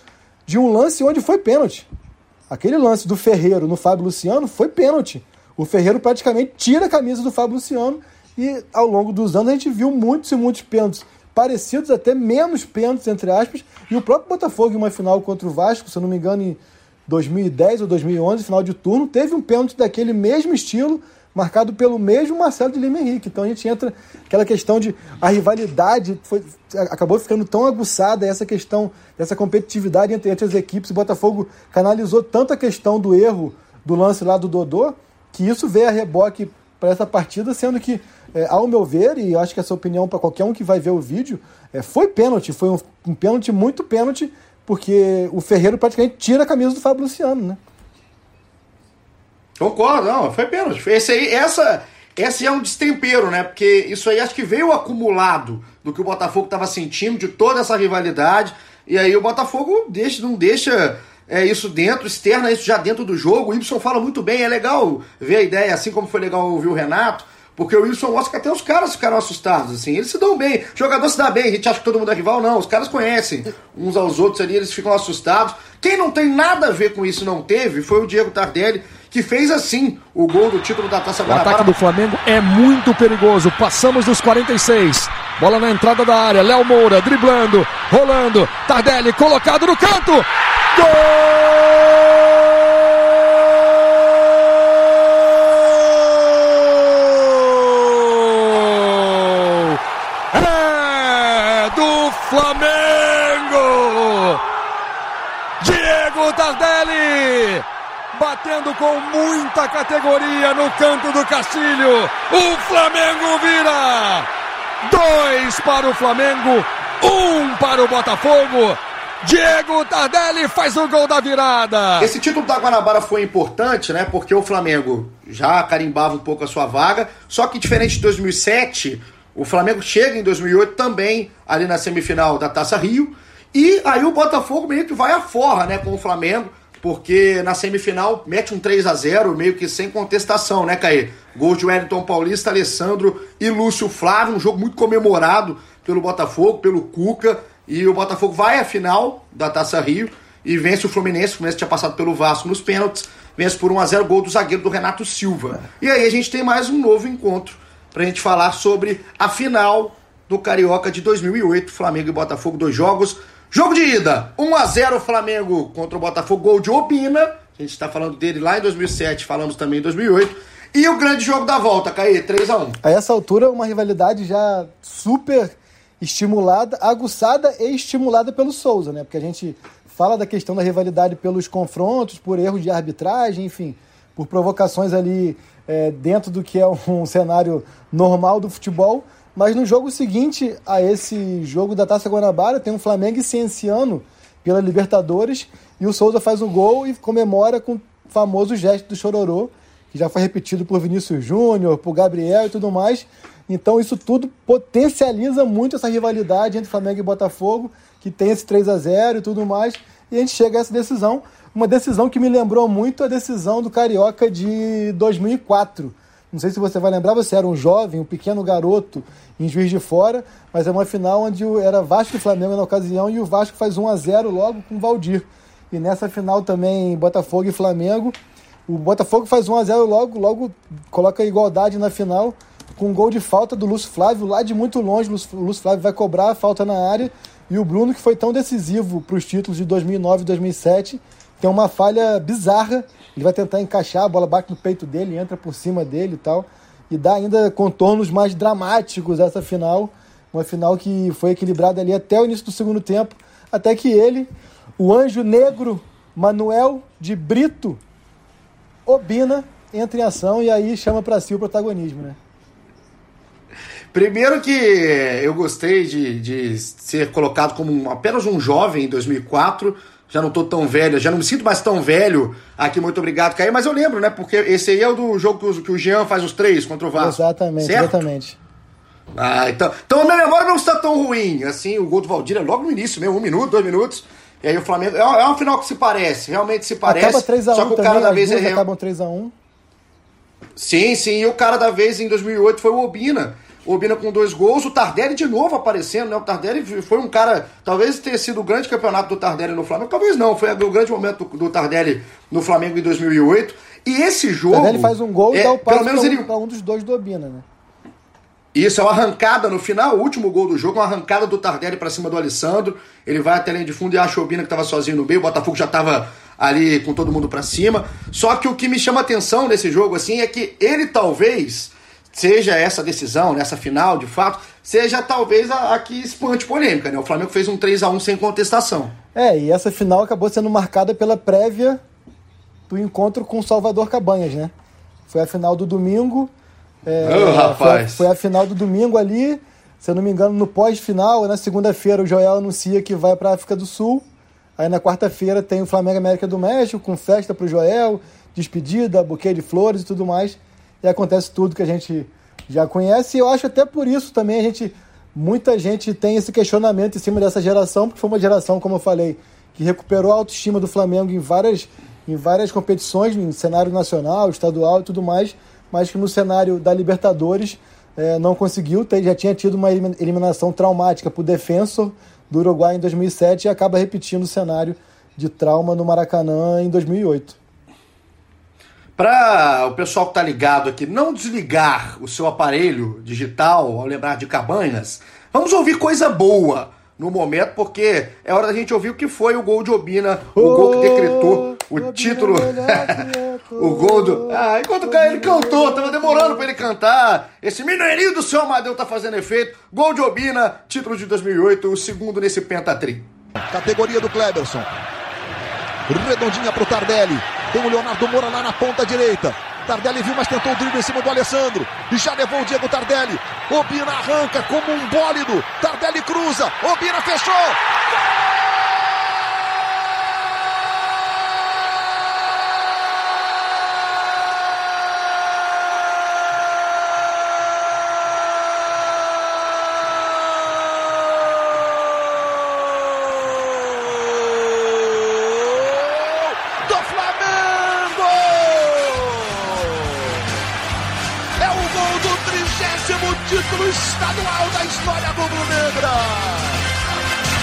Speaker 2: de um lance onde foi pênalti. Aquele lance do Ferreiro no Fábio Luciano foi pênalti. O Ferreiro praticamente tira a camisa do Fábio Luciano e ao longo dos anos a gente viu muitos e muitos pênaltis parecidos, até menos pênaltis, entre aspas, e o próprio Botafogo em uma final contra o Vasco, se eu não me engano, em 2010 ou 2011, final de turno, teve um pênalti daquele mesmo estilo, marcado pelo mesmo Marcelo de Lima Henrique. Então a gente entra aquela questão de a rivalidade foi, acabou ficando tão aguçada essa questão dessa competitividade entre, entre as equipes. O Botafogo canalizou tanto a questão do erro do lance lá do Dodô que isso veio a reboque para essa partida, sendo que, é, ao meu ver, e acho que essa opinião para qualquer um que vai ver o vídeo, é, foi pênalti, foi um, um pênalti muito pênalti porque o Ferreiro praticamente tira a camisa do Fábio Luciano, né?
Speaker 1: Concordo, não, foi pênalti. Esse aí, essa, esse é um destempero, né? Porque isso aí acho que veio acumulado do que o Botafogo estava sentindo, de toda essa rivalidade. E aí o Botafogo deixa, não deixa é, isso dentro, externa isso já dentro do jogo. O Y fala muito bem, é legal ver a ideia, assim como foi legal ouvir o Renato porque o Wilson mostra que até os caras ficaram assustados, assim. Eles se dão bem. O jogador se dá bem. A gente acha que todo mundo é rival. Não, os caras conhecem uns aos outros ali, eles ficam assustados. Quem não tem nada a ver com isso não teve foi o Diego Tardelli, que fez assim o gol do título da Taça
Speaker 4: Guanabara. O ataque do Flamengo é muito perigoso. Passamos dos 46. Bola na entrada da área. Léo Moura driblando, rolando. Tardelli colocado no canto. Gol! Tardelli! Batendo com muita categoria no canto do Castilho. O Flamengo vira! Dois para o Flamengo, um para o Botafogo. Diego Tardelli faz o gol da virada.
Speaker 1: Esse título da Guanabara foi importante, né? Porque o Flamengo já carimbava um pouco a sua vaga. Só que diferente de 2007, o Flamengo chega em 2008 também ali na semifinal da Taça Rio. E aí o Botafogo meio que vai a forra, né, com o Flamengo, porque na semifinal mete um 3 a 0 meio que sem contestação, né, Caí? Gol de Wellington Paulista, Alessandro e Lúcio Flávio, um jogo muito comemorado pelo Botafogo, pelo Cuca, e o Botafogo vai à final da Taça Rio e vence o Fluminense, o Fluminense tinha passado pelo Vasco nos pênaltis, vence por 1 a 0 gol do zagueiro do Renato Silva. E aí a gente tem mais um novo encontro para a gente falar sobre a final do Carioca de 2008, Flamengo e Botafogo, dois jogos. Jogo de ida, 1 a 0 Flamengo contra o Botafogo, gol de Obina. A gente está falando dele lá em 2007, falamos também em 2008. E o grande jogo da volta, Caí, 3 a 1
Speaker 2: A essa altura, uma rivalidade já super estimulada, aguçada e estimulada pelo Souza, né? Porque a gente fala da questão da rivalidade pelos confrontos, por erros de arbitragem, enfim, por provocações ali é, dentro do que é um cenário normal do futebol. Mas no jogo seguinte a esse jogo da Taça Guanabara, tem um Flamengo e Cienciano pela Libertadores, e o Souza faz o gol e comemora com o famoso gesto do chororô, que já foi repetido por Vinícius Júnior, por Gabriel e tudo mais. Então isso tudo potencializa muito essa rivalidade entre Flamengo e Botafogo, que tem esse 3 a 0 e tudo mais. E a gente chega a essa decisão uma decisão que me lembrou muito a decisão do Carioca de 2004, Não sei se você vai lembrar, você era um jovem, um pequeno garoto em Juiz de Fora, mas é uma final onde era Vasco e Flamengo na ocasião e o Vasco faz 1 a 0 logo com o Valdir. E nessa final também Botafogo e Flamengo, o Botafogo faz 1 a 0 logo, logo coloca igualdade na final com um gol de falta do Lúcio Flávio lá de muito longe. O Lúcio Flávio vai cobrar a falta na área e o Bruno, que foi tão decisivo para os títulos de 2009 e 2007, tem uma falha bizarra. Ele vai tentar encaixar, a bola bate no peito dele, entra por cima dele e tal. E dá ainda contornos mais dramáticos essa final. Uma final que foi equilibrada ali até o início do segundo tempo. Até que ele, o anjo negro Manuel de Brito, Obina, entra em ação e aí chama para si o protagonismo, né?
Speaker 1: Primeiro que eu gostei de, de ser colocado como apenas um jovem em 2004. Já não tô tão velho, já não me sinto mais tão velho aqui. Muito obrigado, Caio. Mas eu lembro, né? Porque esse aí é o do jogo que o, que o Jean faz os três contra o Vasco.
Speaker 2: Exatamente, certo? exatamente.
Speaker 1: Ah, então, então a minha memória não está tão ruim. Assim, o gol do Valdir é logo no início mesmo, um minuto, dois minutos. E aí o Flamengo. É, é uma final que se parece, realmente se parece.
Speaker 2: Acaba 3x1 só que o cara também, da vez é. Acabam 3x1.
Speaker 1: Sim, sim. E o cara da vez em 2008 foi o Obina Obina com dois gols, o Tardelli de novo aparecendo, né? O Tardelli foi um cara, talvez tenha sido o grande campeonato do Tardelli no Flamengo, talvez não, foi o grande momento do, do Tardelli no Flamengo em 2008. E esse jogo. O
Speaker 2: Tardelli faz um gol é, e dá o pelo menos ele... um dos dois do Obina, né?
Speaker 1: Isso, é uma arrancada no final, o último gol do jogo, uma arrancada do Tardelli para cima do Alessandro. Ele vai até a linha de fundo e acha o Obina que estava sozinho no meio. O Botafogo já estava ali com todo mundo para cima. Só que o que me chama atenção nesse jogo assim é que ele talvez seja essa decisão, nessa final, de fato, seja talvez a, a que espante polêmica, né? O Flamengo fez um 3 a 1 sem contestação.
Speaker 2: É, e essa final acabou sendo marcada pela prévia do encontro com o Salvador Cabanhas, né? Foi a final do domingo. É,
Speaker 1: oh, rapaz.
Speaker 2: Foi, foi a final do domingo ali, se eu não me engano, no pós-final. Na segunda-feira o Joel anuncia que vai para a África do Sul. Aí na quarta-feira tem o Flamengo América do México, com festa pro Joel, despedida, buquê de flores e tudo mais e acontece tudo que a gente já conhece. E eu acho até por isso também a gente. Muita gente tem esse questionamento em cima dessa geração, porque foi uma geração, como eu falei, que recuperou a autoestima do Flamengo em várias, em várias competições, em cenário nacional, estadual e tudo mais, mas que no cenário da Libertadores é, não conseguiu, já tinha tido uma eliminação traumática para o Defensor do Uruguai em 2007 e acaba repetindo o cenário de trauma no Maracanã em 2008.
Speaker 1: Para o pessoal que está ligado aqui não desligar o seu aparelho digital ao lembrar de Cabanhas, vamos ouvir coisa boa no momento, porque é hora da gente ouvir o que foi o gol de Obina, o oh, gol que decretou o título. o gol do. Ah, enquanto o ele cantou, tava demorando para ele cantar. Esse mineirinho do seu Amadeu tá fazendo efeito. Gol de Obina, título de 2008, o segundo nesse pentatri.
Speaker 4: Categoria do Kleberson. Redondinha pro Tardelli. Tem o Leonardo Moura lá na ponta direita. Tardelli viu, mas tentou o drible em cima do Alessandro. E já levou o Diego Tardelli. Obina arranca como um bólido. Tardelli cruza. Obina fechou. Gol! estadual da história rubro-negra.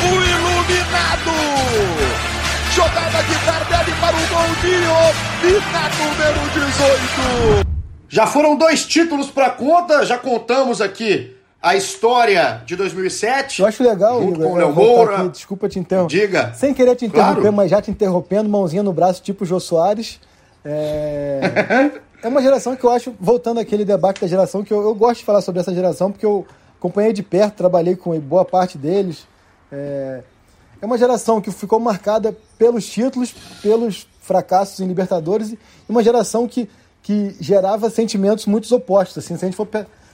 Speaker 4: O iluminado. Jogada de Tardelli para o gol de Obina, número 18.
Speaker 1: Já foram dois títulos para conta, já contamos aqui a história de 2007.
Speaker 2: Eu acho legal, junto Igor, com o Léo Moura. Aqui, desculpa te interromper.
Speaker 1: Diga.
Speaker 2: Sem querer te interromper, claro. mas já te interrompendo, mãozinha no braço, tipo Jô Soares. É... é uma geração que eu acho, voltando àquele debate da geração, que eu, eu gosto de falar sobre essa geração, porque eu acompanhei de perto, trabalhei com boa parte deles. É, é uma geração que ficou marcada pelos títulos, pelos fracassos em Libertadores, e uma geração que, que gerava sentimentos muito opostos. Assim, se a gente for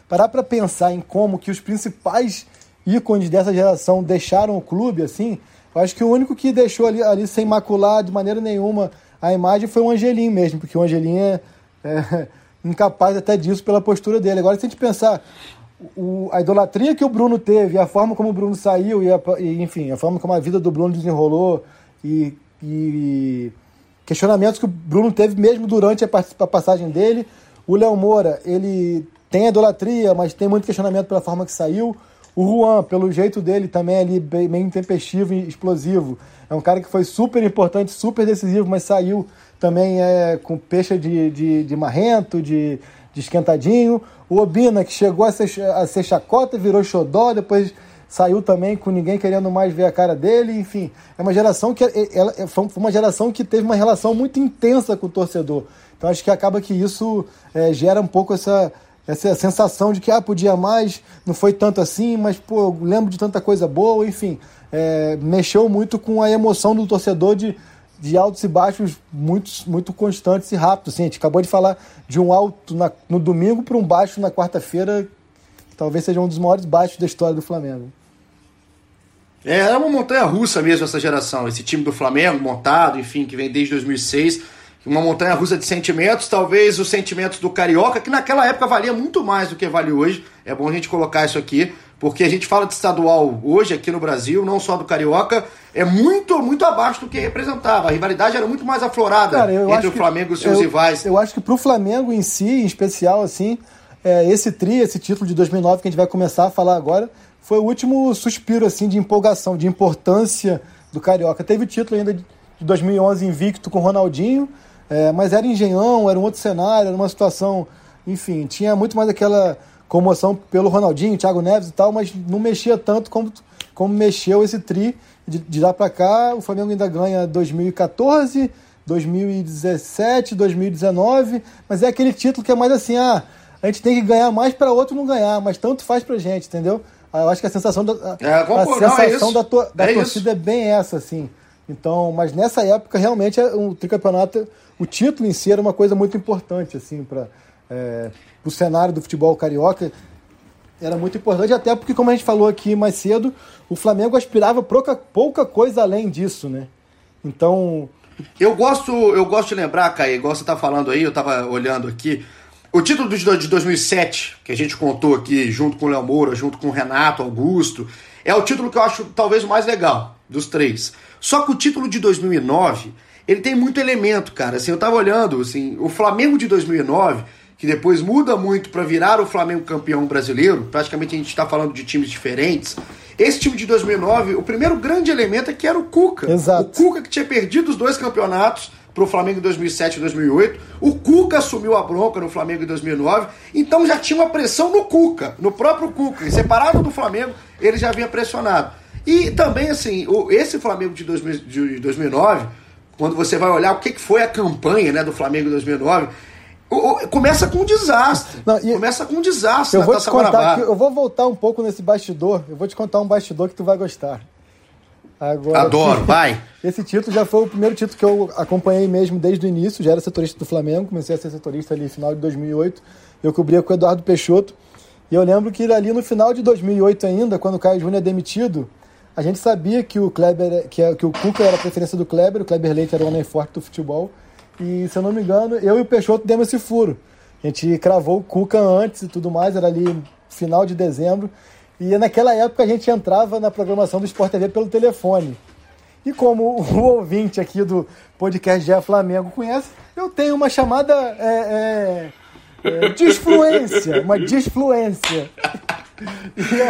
Speaker 2: parar para pensar em como que os principais ícones dessa geração deixaram o clube, assim, eu acho que o único que deixou ali, ali sem macular de maneira nenhuma a imagem foi o Angelim mesmo, porque o Angelim é, é incapaz até disso pela postura dele. Agora, se a gente pensar o, a idolatria que o Bruno teve, a forma como o Bruno saiu, e, a, e enfim, a forma como a vida do Bruno desenrolou, e, e, questionamentos que o Bruno teve mesmo durante a, a passagem dele, O Léo Moura, ele tem idolatria, mas tem muito questionamento pela forma que saiu. O Juan, pelo jeito dele, também ali bem, bem tempestivo e explosivo. É um cara que foi super importante, super decisivo, mas saiu também é, com peixe de, de, de marrento, de, de esquentadinho. O Obina, que chegou a ser, a ser chacota, virou xodó, depois saiu também com ninguém querendo mais ver a cara dele, enfim. É uma geração que ela, foi uma geração que teve uma relação muito intensa com o torcedor. Então acho que acaba que isso é, gera um pouco essa, essa sensação de que ah, podia mais, não foi tanto assim, mas pô, lembro de tanta coisa boa, enfim. É, mexeu muito com a emoção do torcedor de, de altos e baixos muito, muito constantes e rápidos. Assim, a gente acabou de falar de um alto na, no domingo para um baixo na quarta-feira, talvez seja um dos maiores baixos da história do Flamengo.
Speaker 1: É, é uma montanha russa mesmo essa geração, esse time do Flamengo montado, enfim, que vem desde 2006. Uma montanha russa de sentimentos, talvez os sentimentos do Carioca, que naquela época valia muito mais do que vale hoje. É bom a gente colocar isso aqui, porque a gente fala de estadual hoje aqui no Brasil, não só do Carioca, é muito, muito abaixo do que representava. A rivalidade era muito mais aflorada Cara, entre o Flamengo e os seus
Speaker 2: eu,
Speaker 1: rivais.
Speaker 2: Eu acho que pro Flamengo em si, em especial, assim, é, esse tri, esse título de 2009 que a gente vai começar a falar agora, foi o último suspiro assim de empolgação, de importância do Carioca. Teve o título ainda de 2011 invicto com o Ronaldinho, é, mas era engenhão, era um outro cenário, era uma situação, enfim, tinha muito mais aquela comoção pelo Ronaldinho, Thiago Neves e tal, mas não mexia tanto como, como mexeu esse tri. De, de lá para cá, o Flamengo ainda ganha 2014, 2017, 2019, mas é aquele título que é mais assim, ah, a gente tem que ganhar mais para outro não ganhar, mas tanto faz pra gente, entendeu? Eu acho que a sensação da, é, a sensação é da, to, da é torcida isso. é bem essa, assim. Então, mas nessa época, realmente, o tricampeonato, o título em si era uma coisa muito importante, assim, para é, o cenário do futebol carioca. Era muito importante, até porque, como a gente falou aqui mais cedo, o Flamengo aspirava pouca, pouca coisa além disso, né? Então.
Speaker 1: Eu gosto, eu gosto de lembrar, Caio, igual você tá falando aí, eu tava olhando aqui. O título de 2007, que a gente contou aqui, junto com o Léo Moura, junto com o Renato Augusto, é o título que eu acho talvez o mais legal dos três. Só que o título de 2009, ele tem muito elemento, cara. Assim, eu tava olhando, assim, o Flamengo de 2009, que depois muda muito para virar o Flamengo campeão brasileiro, praticamente a gente está falando de times diferentes. Esse time de 2009, o primeiro grande elemento é que era o Cuca.
Speaker 2: Exato.
Speaker 1: O Cuca que tinha perdido os dois campeonatos para o Flamengo em 2007 e 2008. O Cuca assumiu a bronca no Flamengo em 2009. Então já tinha uma pressão no Cuca, no próprio Cuca. Separado do Flamengo, ele já havia pressionado. E também, assim, esse Flamengo de, 2000, de 2009, quando você vai olhar o que foi a campanha né, do Flamengo em 2009, começa com um desastre. Não, começa com um desastre
Speaker 2: eu vou te contar que, Eu vou voltar um pouco nesse bastidor. Eu vou te contar um bastidor que tu vai gostar.
Speaker 1: Agora, Adoro, vai!
Speaker 2: Esse título já foi o primeiro título que eu acompanhei mesmo desde o início, já era setorista do Flamengo, comecei a ser setorista ali no final de 2008, eu cobria com o Eduardo Peixoto, e eu lembro que ali no final de 2008 ainda, quando o Caio Júnior é demitido, a gente sabia que o Kleber, que, é, que o Cuca era a preferência do Kleber, o Kleber Leite era o homem forte do futebol, e se eu não me engano, eu e o Peixoto demos esse furo. A gente cravou o Cuca antes e tudo mais, era ali final de dezembro, e naquela época a gente entrava na programação do Sport TV pelo telefone. E como o ouvinte aqui do podcast Gé Flamengo conhece, eu tenho uma chamada é, é, é, disfluência, uma disfluência.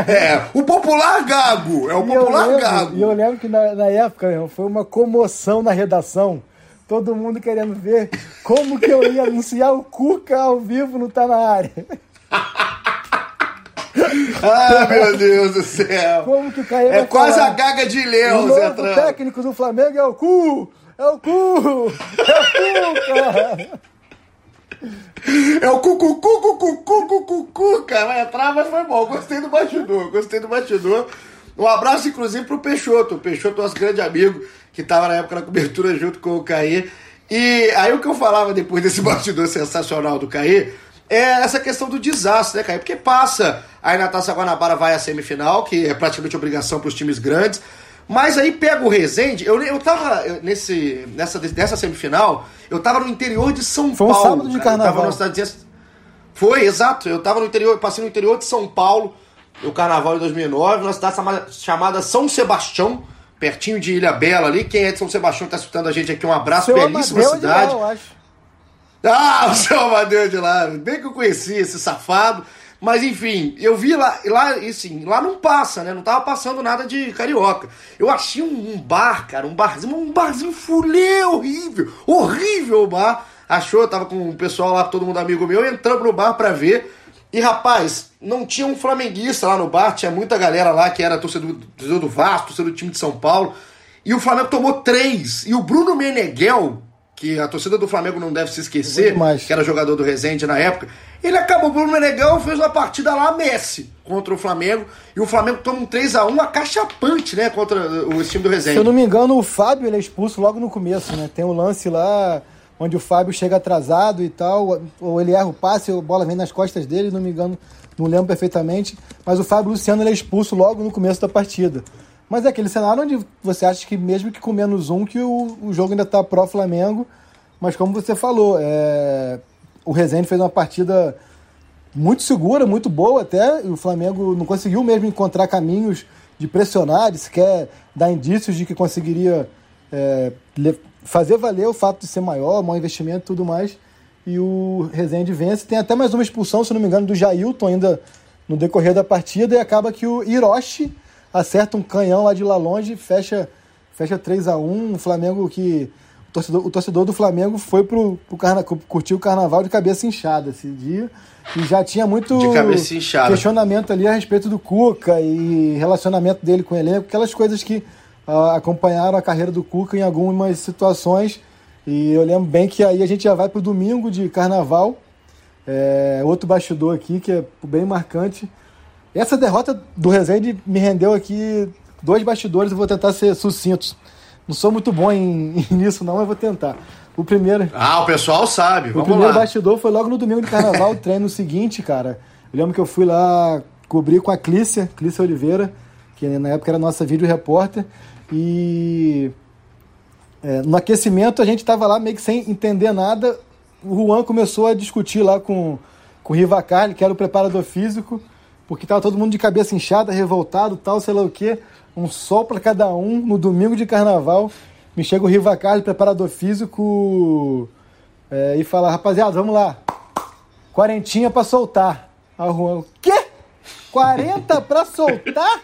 Speaker 1: É, o popular gago, é o popular
Speaker 2: lembro,
Speaker 1: gago.
Speaker 2: E eu lembro que na, na época foi uma comoção na redação, todo mundo querendo ver como que eu ia anunciar o Cuca ao vivo no Tá Na Área.
Speaker 1: ah, meu Deus do céu.
Speaker 2: Como que o Caio
Speaker 1: É quase falar? a gaga de Leão,
Speaker 2: Zé O técnico do Flamengo é o cu! É o cu! É o cu, cara!
Speaker 1: É o cucu, cucu, cucu, cucu, cu, cara. Vai entrar, mas foi bom. Gostei do bastidor, gostei do bastidor. Um abraço, inclusive, pro Peixoto. O Peixoto, nosso grande amigo, que tava na época na cobertura junto com o Caí. E aí o que eu falava depois desse bastidor sensacional do Caí é essa questão do desastre, né, Caio? Porque passa, aí na Taça Guanabara vai à semifinal, que é praticamente obrigação para os times grandes, mas aí pega o Resende, eu, eu tava nesse, nessa, nessa semifinal, eu tava no interior de São
Speaker 2: Foi
Speaker 1: um Paulo.
Speaker 2: sábado de carnaval.
Speaker 1: Eu tava cidade Foi, exato, eu tava no interior, passei no interior de São Paulo, o carnaval de 2009, numa cidade chamada São Sebastião, pertinho de Ilha Bela ali. Quem é de São Sebastião está escutando a gente aqui, um abraço,
Speaker 2: Seu
Speaker 1: belíssima
Speaker 2: Amadeu
Speaker 1: cidade.
Speaker 2: De lá, eu acho.
Speaker 1: Ah, o seu Amadeu de lá. Bem que eu conheci esse safado. Mas enfim, eu vi lá, lá, assim, lá não passa, né? Não tava passando nada de carioca. Eu achei um, um bar, cara, um barzinho, um barzinho fulê horrível, horrível o bar. Achou, tava com o pessoal lá, todo mundo amigo meu, entrando no bar pra ver. E rapaz, não tinha um flamenguista lá no bar, tinha muita galera lá que era torcedor, torcedor do Vasco, torcedor do time de São Paulo. E o Flamengo tomou três. E o Bruno Meneghel, que a torcida do Flamengo não deve se esquecer, que era jogador do Resende na época, ele acabou, o Bruno Meneghel fez uma partida lá Messi contra o Flamengo, e o Flamengo toma um 3x1 acachapante, né, contra o time do Resende.
Speaker 2: Se eu não me engano, o Fábio ele é expulso logo no começo, né, tem um lance lá onde o Fábio chega atrasado e tal, ou ele erra o passe, a bola vem nas costas dele, não me engano, não lembro perfeitamente, mas o Fábio Luciano ele é expulso logo no começo da partida. Mas é aquele cenário onde você acha que mesmo que com menos um, que o, o jogo ainda está pró-Flamengo. Mas como você falou, é, o Rezende fez uma partida muito segura, muito boa até. E o Flamengo não conseguiu mesmo encontrar caminhos de pressionar, de sequer dar indícios de que conseguiria é, fazer valer o fato de ser maior, maior investimento e tudo mais. E o Rezende vence. Tem até mais uma expulsão, se não me engano, do Jailton ainda no decorrer da partida. E acaba que o Hiroshi acerta um canhão lá de lá longe, fecha, fecha 3 a 1 O Flamengo que. O torcedor, o torcedor do Flamengo foi pro, pro carna, curtir o carnaval de cabeça inchada esse dia. E já tinha muito questionamento ali a respeito do Cuca e relacionamento dele com o elenco, aquelas coisas que acompanharam a carreira do Cuca em algumas situações. E eu lembro bem que aí a gente já vai pro domingo de carnaval. É, outro bastidor aqui que é bem marcante. Essa derrota do Rezende me rendeu aqui dois bastidores, eu vou tentar ser sucinto. Não sou muito bom em, em, nisso, não, mas vou tentar. O primeiro.
Speaker 1: Ah, o pessoal sabe.
Speaker 2: O primeiro lá. bastidor foi logo no domingo de carnaval, o treino seguinte, cara. Eu lembro que eu fui lá cobrir com a Clícia, Clícia Oliveira, que na época era nossa vídeo repórter. E é, no aquecimento a gente tava lá meio que sem entender nada. O Juan começou a discutir lá com, com o Rivacarli, que era o preparador físico porque tava todo mundo de cabeça inchada, revoltado, tal, sei lá o quê. Um sol para cada um no domingo de carnaval. Me chega o Rivacardi, preparador físico, é, e fala: rapaziada, vamos lá. Quarentinha para soltar. A Juan, quê? 40 para soltar?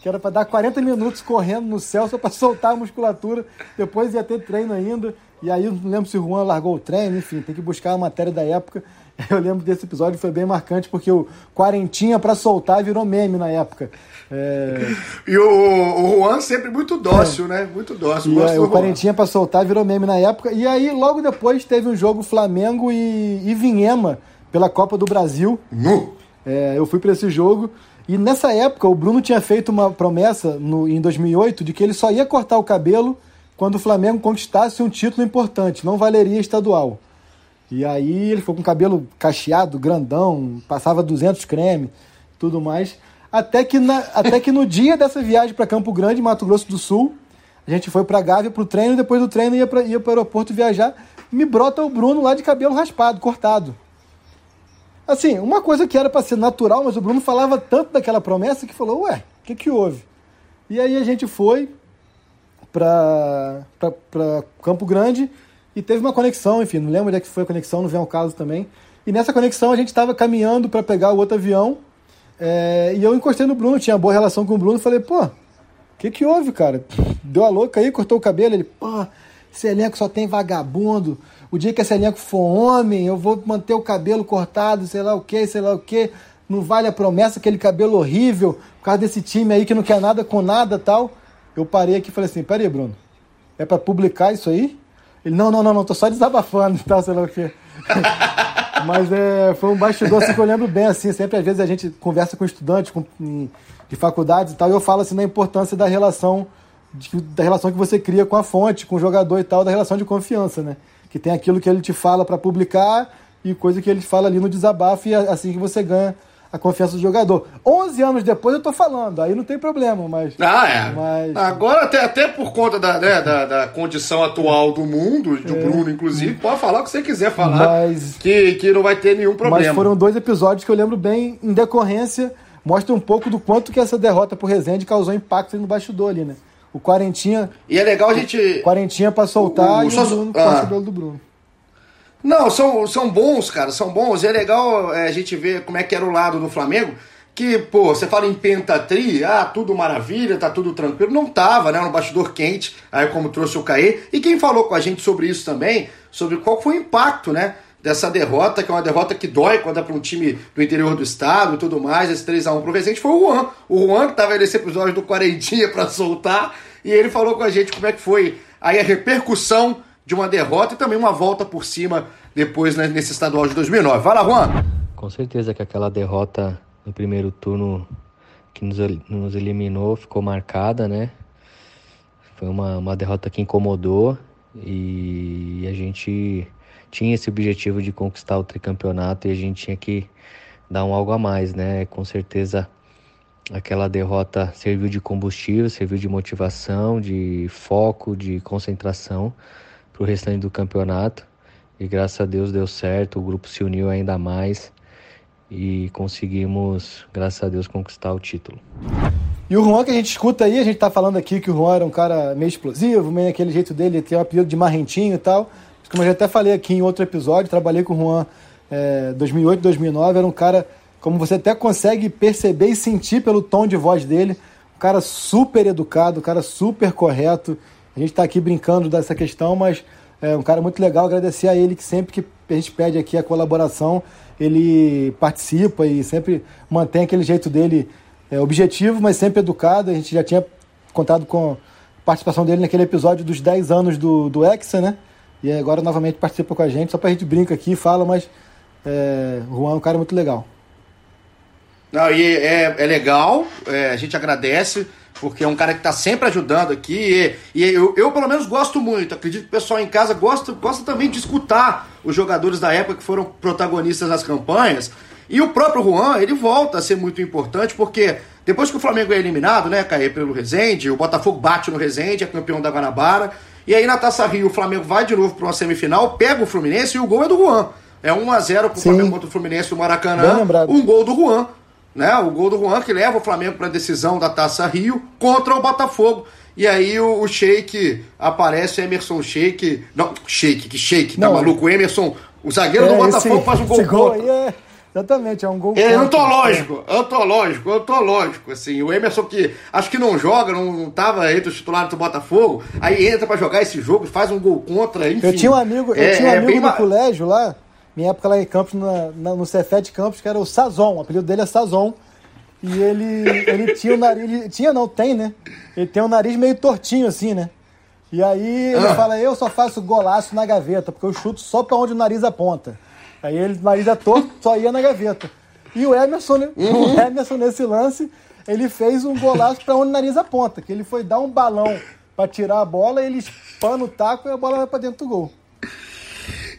Speaker 2: Que era para dar 40 minutos correndo no céu só para soltar a musculatura. Depois ia ter treino ainda. E aí, não lembro se o Juan largou o treino, enfim, tem que buscar a matéria da época. Eu lembro desse episódio, foi bem marcante, porque o Quarentinha para soltar virou meme na época. É...
Speaker 1: E o, o Juan sempre muito dócil, é. né? Muito dócil.
Speaker 2: E, é, o Quarentinha para soltar virou meme na época. E aí, logo depois, teve um jogo Flamengo e, e Vinhema pela Copa do Brasil.
Speaker 1: Nu!
Speaker 2: É, eu fui para esse jogo. E nessa época, o Bruno tinha feito uma promessa no, em 2008 de que ele só ia cortar o cabelo quando o Flamengo conquistasse um título importante, não valeria estadual. E aí ele foi com o cabelo cacheado, grandão, passava 200 creme, tudo mais. Até que, na, até que no dia dessa viagem para Campo Grande, Mato Grosso do Sul, a gente foi para Gávea pro treino, e depois do treino ia para ia o aeroporto viajar, me brota o Bruno lá de cabelo raspado, cortado. Assim, uma coisa que era para ser natural, mas o Bruno falava tanto daquela promessa que falou, ué, o que que houve? E aí a gente foi para Campo Grande, e teve uma conexão, enfim, não lembro onde é que foi a conexão, não vem ao caso também. E nessa conexão a gente estava caminhando para pegar o outro avião. É, e eu encostei no Bruno, tinha boa relação com o Bruno, falei, pô, o que que houve, cara? Deu a louca aí, cortou o cabelo, ele, pô, esse elenco só tem vagabundo. O dia que esse elenco for homem, eu vou manter o cabelo cortado, sei lá o que, sei lá o que. Não vale a promessa, aquele cabelo horrível, por causa desse time aí que não quer nada com nada tal. Eu parei aqui e falei assim, peraí, Bruno, é para publicar isso aí? Ele, não, não, não, não, tô só desabafando e tal, sei lá o quê. Mas é, foi um bastidor assim, que eu lembro bem, assim, sempre às vezes a gente conversa com estudantes com, de faculdades e tal, e eu falo assim da importância da relação, de, da relação que você cria com a fonte, com o jogador e tal, da relação de confiança, né? Que tem aquilo que ele te fala para publicar e coisa que ele fala ali no desabafo, e é assim que você ganha a confiança do jogador. 11 anos depois eu tô falando, aí não tem problema, mas.
Speaker 1: Ah, é. Mas... Agora, até, até por conta da, né, da, da, condição atual do mundo, do é. Bruno, inclusive, pode falar o que você quiser falar. Mas... Que, que não vai ter nenhum problema.
Speaker 2: Mas foram dois episódios que eu lembro bem, em decorrência, mostra um pouco do quanto que essa derrota pro Rezende causou impacto no bastidor ali, né? O Quarentinha.
Speaker 1: E é legal a gente.
Speaker 2: Quarentinha pra soltar o, o, e o Bruno, ah. do Bruno.
Speaker 1: Não, são, são bons, cara, são bons. E é legal é, a gente ver como é que era o lado do Flamengo. Que, pô, você fala em pentatri, ah, tudo maravilha, tá tudo tranquilo. Não tava, né? No bastidor quente, aí como trouxe o Caê. E quem falou com a gente sobre isso também, sobre qual foi o impacto, né? Dessa derrota, que é uma derrota que dói quando é para um time do interior do estado e tudo mais, esse 3x1 pro Resende, foi o Juan. O Juan que tava nesse episódio do Quarentinha para soltar, e ele falou com a gente como é que foi aí a repercussão de uma derrota e também uma volta por cima depois né, nesse estadual de 2009. Vai lá, Juan!
Speaker 7: Com certeza que aquela derrota no primeiro turno que nos, nos eliminou ficou marcada, né? Foi uma, uma derrota que incomodou e a gente tinha esse objetivo de conquistar o tricampeonato e a gente tinha que dar um algo a mais, né? Com certeza aquela derrota serviu de combustível, serviu de motivação, de foco, de concentração para o restante do campeonato. E graças a Deus deu certo, o grupo se uniu ainda mais e conseguimos, graças a Deus, conquistar o título.
Speaker 2: E o Juan que a gente escuta aí, a gente tá falando aqui que o Juan era um cara meio explosivo, meio aquele jeito dele, tem o apelido de marrentinho e tal. Como eu já até falei aqui em outro episódio, trabalhei com o Juan é, 2008, 2009, era um cara, como você até consegue perceber e sentir pelo tom de voz dele, um cara super educado, um cara super correto. A gente está aqui brincando dessa questão, mas é um cara muito legal. Agradecer a ele que sempre que a gente pede aqui a colaboração, ele participa e sempre mantém aquele jeito dele é, objetivo, mas sempre educado. A gente já tinha contado com a participação dele naquele episódio dos 10 anos do, do Hexa, né? E agora novamente participa com a gente, só pra gente brinca aqui, fala, mas é, o Juan é um cara muito legal.
Speaker 1: Não, e é, é legal, é, a gente agradece, porque é um cara que está sempre ajudando aqui. E, e eu, eu, pelo menos, gosto muito. Acredito que o pessoal em casa gosta, gosta também de escutar os jogadores da época que foram protagonistas das campanhas. E o próprio Juan, ele volta a ser muito importante, porque depois que o Flamengo é eliminado, né, cair pelo Resende, o Botafogo bate no Resende, é campeão da Guanabara. E aí na Taça Rio o Flamengo vai de novo para uma semifinal, pega o Fluminense e o gol é do Juan. É 1 a 0 pro Sim. Flamengo contra o Fluminense do Maracanã. Um gol do Juan. Né? O gol do Juan que leva o Flamengo para a decisão da Taça Rio contra o Botafogo. E aí o, o Sheik aparece, Emerson Sheik. Não, Sheik, que Sheik, tá maluco? O Emerson, o zagueiro é, do Botafogo esse, faz um gol,
Speaker 2: gol aí é Exatamente, é um gol.
Speaker 1: É antológico, é. antológico, antológico. Assim, o Emerson que acho que não joga, não, não tava entre os titulares do Botafogo, aí entra para jogar esse jogo, faz um gol contra, enfim.
Speaker 2: Eu tinha um amigo, eu é, tinha um é amigo no colégio lá, minha época lá em Campos, na, na, no Cefet Campos, que era o Sazon, o apelido dele é Sazon. E ele, ele tinha o nariz. Tinha não, tem, né? Ele tem o nariz meio tortinho assim, né? E aí ele ah. fala, eu só faço golaço na gaveta, porque eu chuto só pra onde o nariz aponta. Aí ele, nariz é torto, só ia na gaveta. E o Emerson, né? Uhum. o Emerson nesse lance, ele fez um golaço para onde o nariz aponta, que ele foi dar um balão para tirar a bola, ele espana o taco e a bola vai para dentro do gol.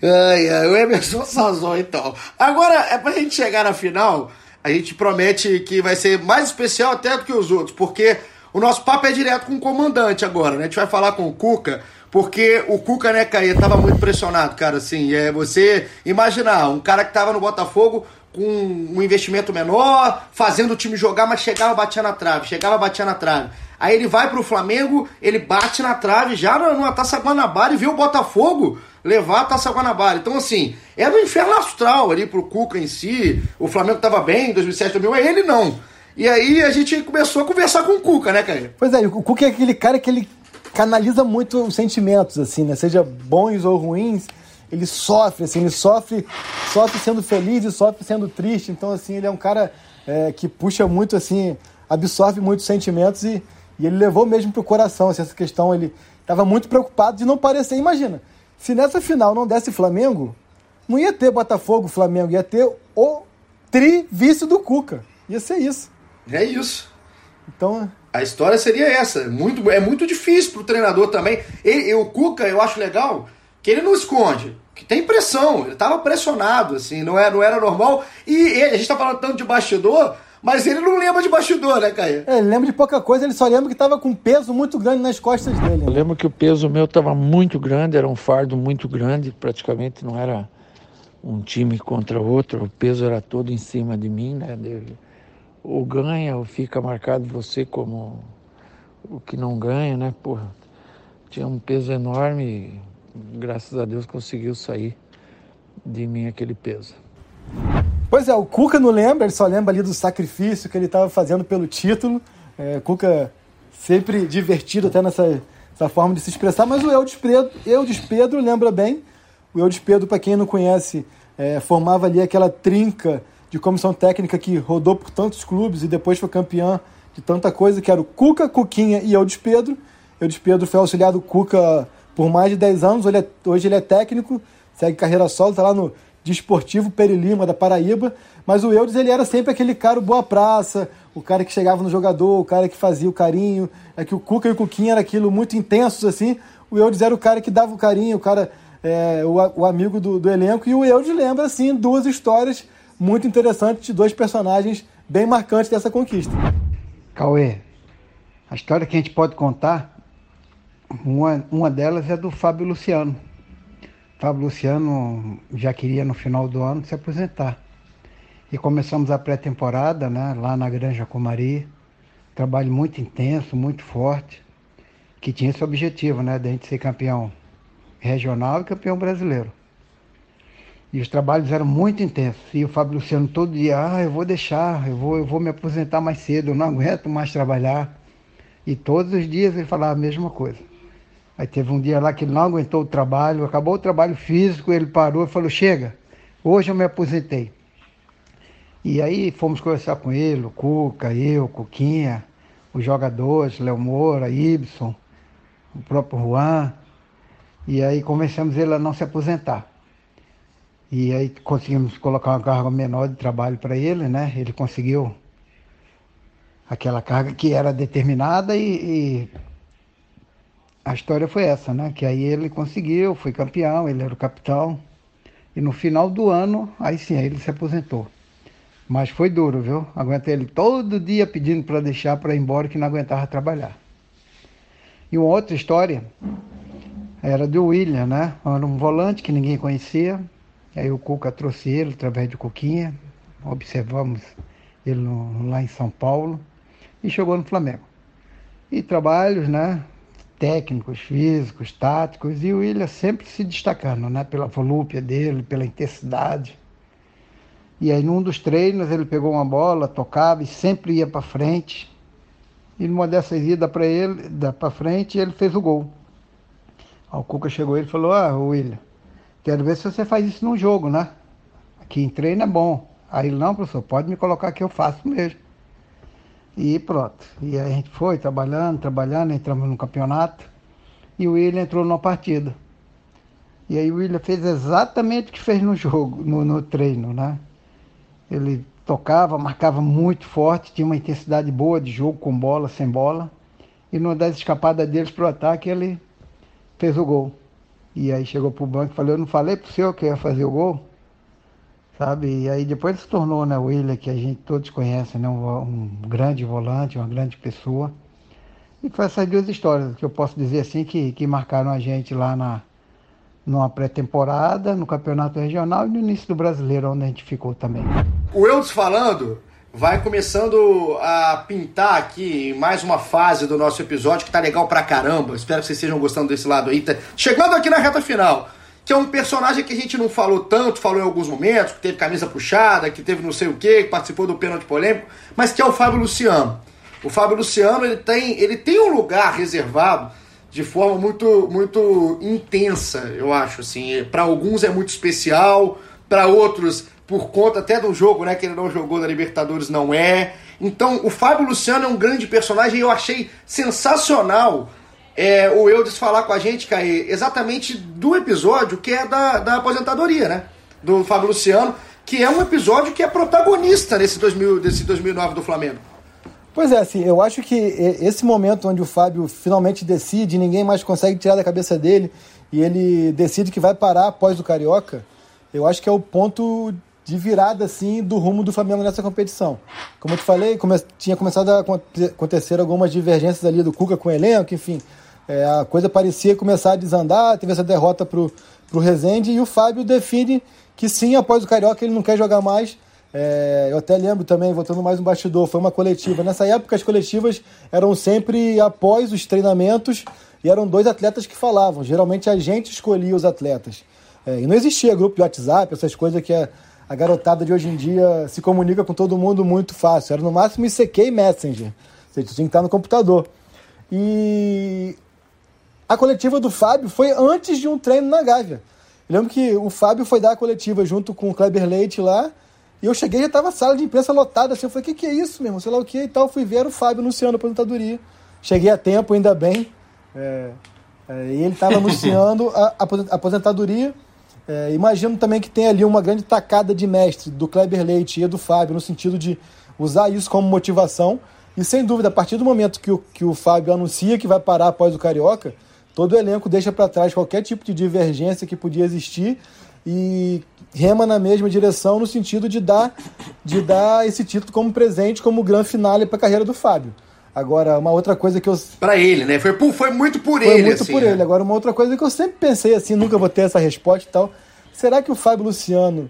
Speaker 1: Ai, ai, o Emerson Sazon, então. Agora, é pra gente chegar na final, a gente promete que vai ser mais especial até do que os outros, porque o nosso papo é direto com o comandante agora, né? A gente vai falar com o Cuca porque o Cuca, né, Caí, tava muito pressionado, cara, assim, é você imaginar, um cara que tava no Botafogo com um investimento menor, fazendo o time jogar, mas chegava, batia na trave, chegava, batia na trave. Aí ele vai pro Flamengo, ele bate na trave já numa Taça Guanabara e vê o Botafogo levar a Taça Guanabara. Então, assim, é do inferno astral ali pro Cuca em si. O Flamengo tava bem em 2007, 2008, ele não. E aí a gente começou a conversar com o Cuca, né, Caio?
Speaker 2: Pois é, o Cuca é aquele cara que ele canaliza muito os sentimentos, assim, né? Seja bons ou ruins, ele sofre, assim, ele sofre, sofre sendo feliz e sofre sendo triste. Então, assim, ele é um cara é, que puxa muito, assim, absorve muitos sentimentos e, e ele levou mesmo pro coração assim, essa questão. Ele estava muito preocupado de não parecer. Imagina, se nessa final não desse Flamengo, não ia ter Botafogo, Flamengo, ia ter o tri-vice do Cuca. Ia ser isso.
Speaker 1: É isso. Então, a história seria essa. Muito, é muito difícil para o treinador também. Ele, o Cuca, eu acho legal que ele não esconde, que tem pressão. Ele estava pressionado, assim, não era, não era normal. E ele, a gente está falando tanto de bastidor, mas ele não lembra de bastidor, né, Caio?
Speaker 2: É, ele lembra de pouca coisa, ele só lembra que estava com um peso muito grande nas costas dele. Né?
Speaker 8: Eu lembro que o peso meu estava muito grande, era um fardo muito grande, praticamente não era um time contra outro, o peso era todo em cima de mim, né? Dele ou ganha ou fica marcado você como o que não ganha, né? Porra, tinha um peso enorme e graças a Deus conseguiu sair de mim aquele peso.
Speaker 2: Pois é, o Cuca não lembra, ele só lembra ali do sacrifício que ele estava fazendo pelo título. É, Cuca sempre divertido até nessa, nessa forma de se expressar, mas o Eudes Pedro, Eudes Pedro lembra bem. O Eudes Pedro, para quem não conhece, é, formava ali aquela trinca de comissão técnica que rodou por tantos clubes e depois foi campeão de tanta coisa, que era o Cuca, Cuquinha e Eudes Pedro. Eudes Pedro foi auxiliado do Cuca por mais de 10 anos, hoje ele é, hoje ele é técnico, segue carreira solo, está lá no Desportivo Perilima da Paraíba, mas o Eudes ele era sempre aquele cara boa praça, o cara que chegava no jogador, o cara que fazia o carinho, é que o Cuca e o Cuquinha era aquilo muito intensos assim, o Eudes era o cara que dava o carinho, o cara, é, o, o amigo do, do elenco, e o Eudes lembra assim duas histórias muito interessantes de dois personagens bem marcantes dessa conquista.
Speaker 9: Cauê, a história que a gente pode contar, uma, uma delas é do Fábio Luciano. Fábio Luciano já queria no final do ano se aposentar. E começamos a pré-temporada né, lá na Granja Comari. Trabalho muito intenso, muito forte, que tinha esse objetivo, né, de a gente ser campeão regional e campeão brasileiro. E os trabalhos eram muito intensos. E o Fábio Luciano todo dia, ah, eu vou deixar, eu vou, eu vou me aposentar mais cedo, eu não aguento mais trabalhar. E todos os dias ele falava a mesma coisa. Aí teve um dia lá que ele não aguentou o trabalho, acabou o trabalho físico, ele parou e falou, chega, hoje eu me aposentei. E aí fomos conversar com ele, o Cuca, eu, Cuquinha, os jogadores, Léo Moura, Ibson, o próprio Juan. E aí convencemos ele a não se aposentar. E aí conseguimos colocar uma carga menor de trabalho para ele, né? Ele conseguiu aquela carga que era determinada e, e, a história foi essa, né? Que aí ele conseguiu, foi campeão, ele era o capitão. E no final do ano, aí sim, aí ele se aposentou. Mas foi duro, viu? Aguentei ele todo dia pedindo para deixar para ir embora que não aguentava trabalhar. E uma outra história era do William, né? Era um volante que ninguém conhecia, Aí o Cuca trouxe ele através de Cuquinha, observamos ele no, lá em São Paulo e chegou no Flamengo. E trabalhos, né? Técnicos, físicos, táticos, e o William sempre se destacando, né? Pela volúpia dele, pela intensidade. E aí, num dos treinos, ele pegou uma bola, tocava e sempre ia para frente. E numa dessas idas para ele, para frente, ele fez o gol. Aí o Cuca chegou e falou: Ah, William, Quero ver se você faz isso num jogo, né? Aqui em treino é bom. Aí ele, não, professor, pode me colocar que eu faço mesmo. E pronto. E aí a gente foi trabalhando, trabalhando, entramos no campeonato. E o William entrou numa partida. E aí o William fez exatamente o que fez no jogo, no, no treino, né? Ele tocava, marcava muito forte, tinha uma intensidade boa de jogo com bola, sem bola. E numa das escapadas deles para o ataque, ele fez o gol. E aí chegou pro banco e falou, eu não falei pro senhor que ia fazer o gol? Sabe? E aí depois se tornou, né, o William, que a gente todos conhecem, né, um, um grande volante, uma grande pessoa. E foi essas duas histórias que eu posso dizer assim que, que marcaram a gente lá na numa pré-temporada, no campeonato regional e no início do brasileiro, onde a gente ficou também.
Speaker 1: O Eudes falando, vai começando a pintar aqui mais uma fase do nosso episódio que tá legal pra caramba. Espero que vocês estejam gostando desse lado aí. Tá chegando aqui na reta final, que é um personagem que a gente não falou tanto, falou em alguns momentos, que teve camisa puxada, que teve não sei o que, que participou do pênalti polêmico, mas que é o Fábio Luciano. O Fábio Luciano ele tem, ele tem um lugar reservado de forma muito muito intensa, eu acho assim. Para alguns é muito especial, para outros por conta até do jogo, né, que ele não jogou na Libertadores, não é. Então, o Fábio Luciano é um grande personagem e eu achei sensacional é, o Eudes falar com a gente, Caí, exatamente do episódio que é da, da aposentadoria, né, do Fábio Luciano, que é um episódio que é protagonista nesse 2000, desse 2009 do Flamengo.
Speaker 2: Pois é, assim, eu acho que esse momento onde o Fábio finalmente decide, ninguém mais consegue tirar da cabeça dele, e ele decide que vai parar após o Carioca, eu acho que é o ponto de virada assim do rumo do Flamengo nessa competição. Como eu te falei, come tinha começado a acontecer algumas divergências ali do Cuca com o elenco, enfim, é, a coisa parecia começar a desandar, teve essa derrota pro, pro Rezende e o Fábio define que sim, após o Carioca ele não quer jogar mais. É, eu até lembro também, voltando mais um bastidor, foi uma coletiva. Nessa época as coletivas eram sempre após os treinamentos e eram dois atletas que falavam. Geralmente a gente escolhia os atletas. É, e não existia grupo de WhatsApp, essas coisas que a, a garotada de hoje em dia se comunica com todo mundo muito fácil. Era no máximo ICQ e Messenger. Ou seja, tinha que estar no computador. E a coletiva do Fábio foi antes de um treino na Gávea. Eu lembro que o Fábio foi dar a coletiva junto com o Kleber Leite lá, e eu cheguei e já tava a sala de imprensa lotada, assim, eu falei, o que, que é isso, mesmo? Sei lá o que e tal, fui ver o Fábio anunciando a aposentadoria. Cheguei a tempo, ainda bem, é, é, e ele estava anunciando a, a aposentadoria, é, imagino também que tem ali uma grande tacada de mestre do Kleber Leite e do Fábio, no sentido de usar isso como motivação, e sem dúvida, a partir do momento que o, que o Fábio anuncia que vai parar após o Carioca, todo o elenco deixa para trás qualquer tipo de divergência que podia existir e rema na mesma direção no sentido de dar, de dar esse título como presente, como grande finale para a carreira do Fábio. Agora, uma outra coisa que eu.
Speaker 1: Para ele, né? Foi, foi muito por
Speaker 2: foi
Speaker 1: ele.
Speaker 2: muito
Speaker 1: assim,
Speaker 2: por
Speaker 1: né?
Speaker 2: ele. Agora, uma outra coisa que eu sempre pensei assim, nunca vou ter essa resposta e tal. Será que o Fábio Luciano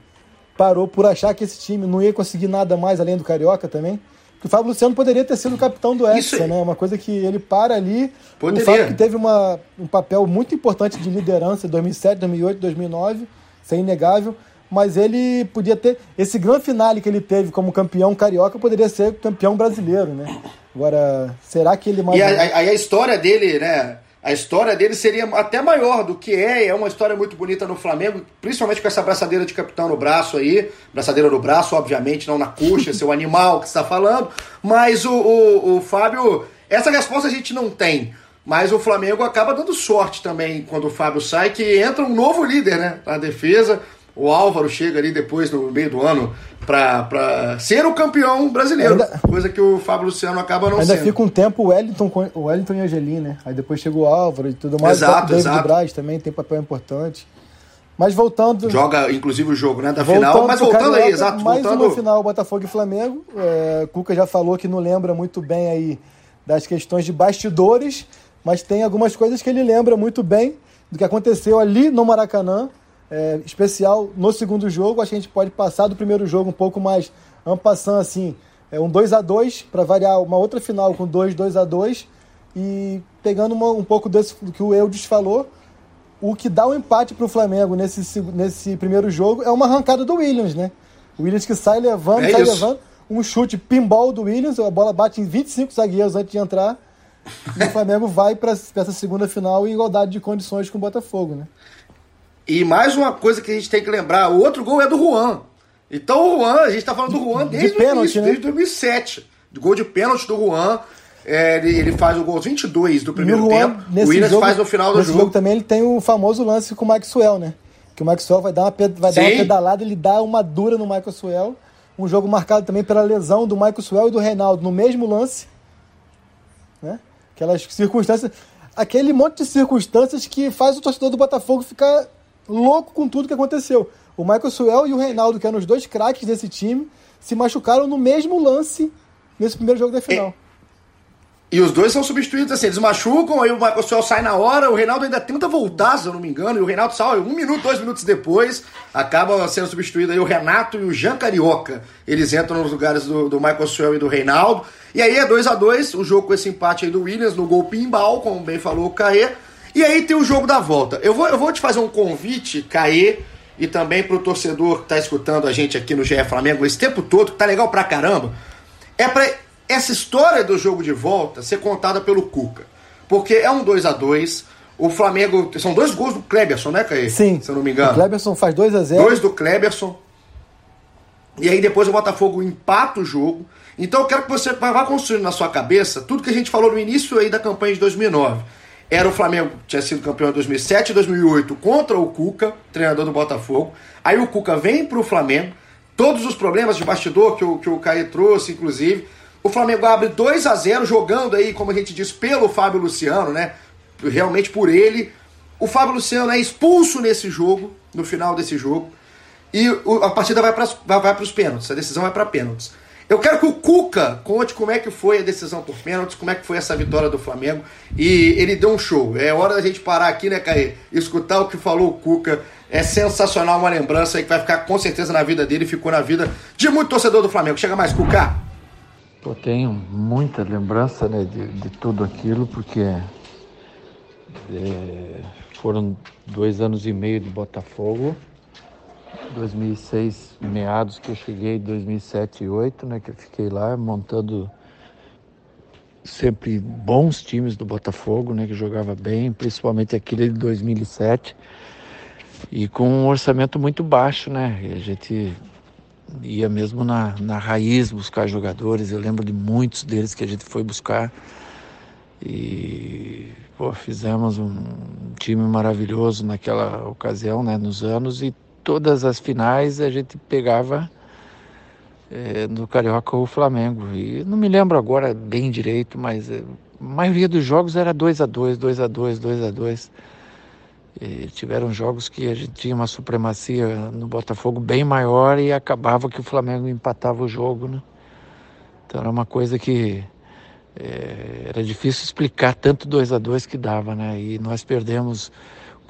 Speaker 2: parou por achar que esse time não ia conseguir nada mais além do Carioca também? que o Fábio Luciano poderia ter sido o capitão do Hexa, né? Uma coisa que ele para ali.
Speaker 1: Poderia.
Speaker 2: O Fábio que teve uma, um papel muito importante de liderança em 2007, 2008, 2009, isso é inegável. Mas ele podia ter. Esse grande finale que ele teve como campeão carioca poderia ser campeão brasileiro, né? Agora, será que ele mais.
Speaker 1: E aí a, a história dele, né? A história dele seria até maior do que é, é uma história muito bonita no Flamengo, principalmente com essa braçadeira de capitão no braço aí, braçadeira no braço, obviamente, não na coxa, seu animal que está falando, mas o, o, o Fábio, essa resposta a gente não tem, mas o Flamengo acaba dando sorte também quando o Fábio sai, que entra um novo líder, né, na defesa, o Álvaro chega ali depois, no meio do ano, para ser o campeão brasileiro. Ainda, coisa que o Fábio Luciano acaba não
Speaker 2: ainda
Speaker 1: sendo.
Speaker 2: Ainda fica um tempo o Wellington, o Wellington e a Angelim, né? Aí depois chega o Álvaro e tudo mais.
Speaker 1: Exato,
Speaker 2: o David
Speaker 1: exato.
Speaker 2: Braz também tem papel importante. Mas voltando.
Speaker 1: Joga, inclusive, o jogo né, da final. Mas voltando
Speaker 2: Carioca,
Speaker 1: aí, exato.
Speaker 2: Mais
Speaker 1: voltando...
Speaker 2: uma final, Botafogo e Flamengo. É, Cuca já falou que não lembra muito bem aí das questões de bastidores, mas tem algumas coisas que ele lembra muito bem do que aconteceu ali no Maracanã. É, especial no segundo jogo. Acho que a gente pode passar do primeiro jogo um pouco mais ampassando assim. É um 2 a 2 para variar uma outra final com 2 2 a 2 e pegando uma, um pouco desse, do que o Eudes falou, o que dá o um empate para o Flamengo nesse, nesse primeiro jogo é uma arrancada do Williams, né? O Williams que sai levando,
Speaker 1: é
Speaker 2: sai
Speaker 1: isso.
Speaker 2: levando, um chute pinball do Williams, a bola bate em 25 zagueiros antes de entrar. E o Flamengo vai para essa segunda final em igualdade de condições com o Botafogo, né?
Speaker 1: E mais uma coisa que a gente tem que lembrar: o outro gol é do Juan. Então o Juan, a gente tá falando do Juan desde
Speaker 2: de pênalti,
Speaker 1: início,
Speaker 2: né?
Speaker 1: desde 2007. Do gol de pênalti do Juan. É, ele, ele, faz o gol 22 do primeiro
Speaker 2: Juan,
Speaker 1: tempo. O Williams
Speaker 2: jogo,
Speaker 1: faz no final do
Speaker 2: nesse
Speaker 1: jogo.
Speaker 2: jogo também ele tem o famoso lance com o Maxwell, né? Que o Maxwell vai dar uma, vai dar uma pedalada, ele dá uma dura no Michael Suel. Um jogo marcado também pela lesão do Michael Suel e do Reinaldo no mesmo lance. Né? Aquelas circunstâncias. Aquele monte de circunstâncias que faz o torcedor do Botafogo ficar louco com tudo que aconteceu. O Michael Suel e o Reinaldo, que eram os dois craques desse time, se machucaram no mesmo lance nesse primeiro jogo da final.
Speaker 1: E, e os dois são substituídos assim, eles machucam, aí o Michael Suel sai na hora, o Reinaldo ainda tenta voltar, se eu não me engano, e o Reinaldo sai um minuto, dois minutos depois, acaba sendo substituído aí o Renato e o Jean Carioca. Eles entram nos lugares do, do Michael Suel e do Reinaldo. E aí é 2 a 2 o jogo com esse empate aí do Williams no gol pinball, como bem falou o Caê. E aí tem o jogo da volta. Eu vou, eu vou te fazer um convite, Caê, e também pro torcedor que tá escutando a gente aqui no GE Flamengo esse tempo todo, que tá legal pra caramba. É pra essa história do jogo de volta ser contada pelo Cuca. Porque é um 2 a 2 O Flamengo. São dois gols do Kleberson, né, Caê?
Speaker 2: Sim.
Speaker 1: Se eu não me engano.
Speaker 2: O Kleberson faz 2 a 0
Speaker 1: Dois do Kleberson. E aí depois o Botafogo empata o jogo. Então eu quero que você vá construindo na sua cabeça tudo que a gente falou no início aí da campanha de 2009. Era o Flamengo, tinha sido campeão em 2007 e 2008 contra o Cuca, treinador do Botafogo. Aí o Cuca vem pro Flamengo. Todos os problemas de bastidor que o, que o Caê trouxe, inclusive. O Flamengo abre 2 a 0 jogando aí, como a gente diz, pelo Fábio Luciano, né? Realmente por ele. O Fábio Luciano é expulso nesse jogo, no final desse jogo. E a partida vai para vai, vai os pênaltis, a decisão vai para pênaltis. Eu quero que o Cuca conte como é que foi a decisão por pênaltis, como é que foi essa vitória do Flamengo. E ele deu um show. É hora da gente parar aqui, né, Caê? Escutar o que falou o Cuca. É sensacional, uma lembrança aí que vai ficar com certeza na vida dele, ficou na vida de muito torcedor do Flamengo. Chega mais, Cuca.
Speaker 8: Eu tenho muita lembrança né, de, de tudo aquilo, porque É, foram dois anos e meio de Botafogo. 2006, meados que eu cheguei, 2007 e 2008, né, que eu fiquei lá montando sempre bons times do Botafogo, né, que jogava bem, principalmente aquele de 2007, e com um orçamento muito baixo, né, e a gente ia mesmo na, na raiz buscar jogadores, eu lembro de muitos deles que a gente foi buscar, e pô, fizemos um time maravilhoso naquela ocasião, né, nos anos, e todas as finais a gente pegava é, no Carioca o Flamengo. E não me lembro agora bem direito, mas é, a maioria dos jogos era 2 a 2 2 a 2 2 a 2 Tiveram jogos que a gente tinha uma supremacia no Botafogo bem maior e acabava que o Flamengo empatava o jogo, né? Então era uma coisa que é, era difícil explicar tanto 2 a 2 que dava, né? E nós perdemos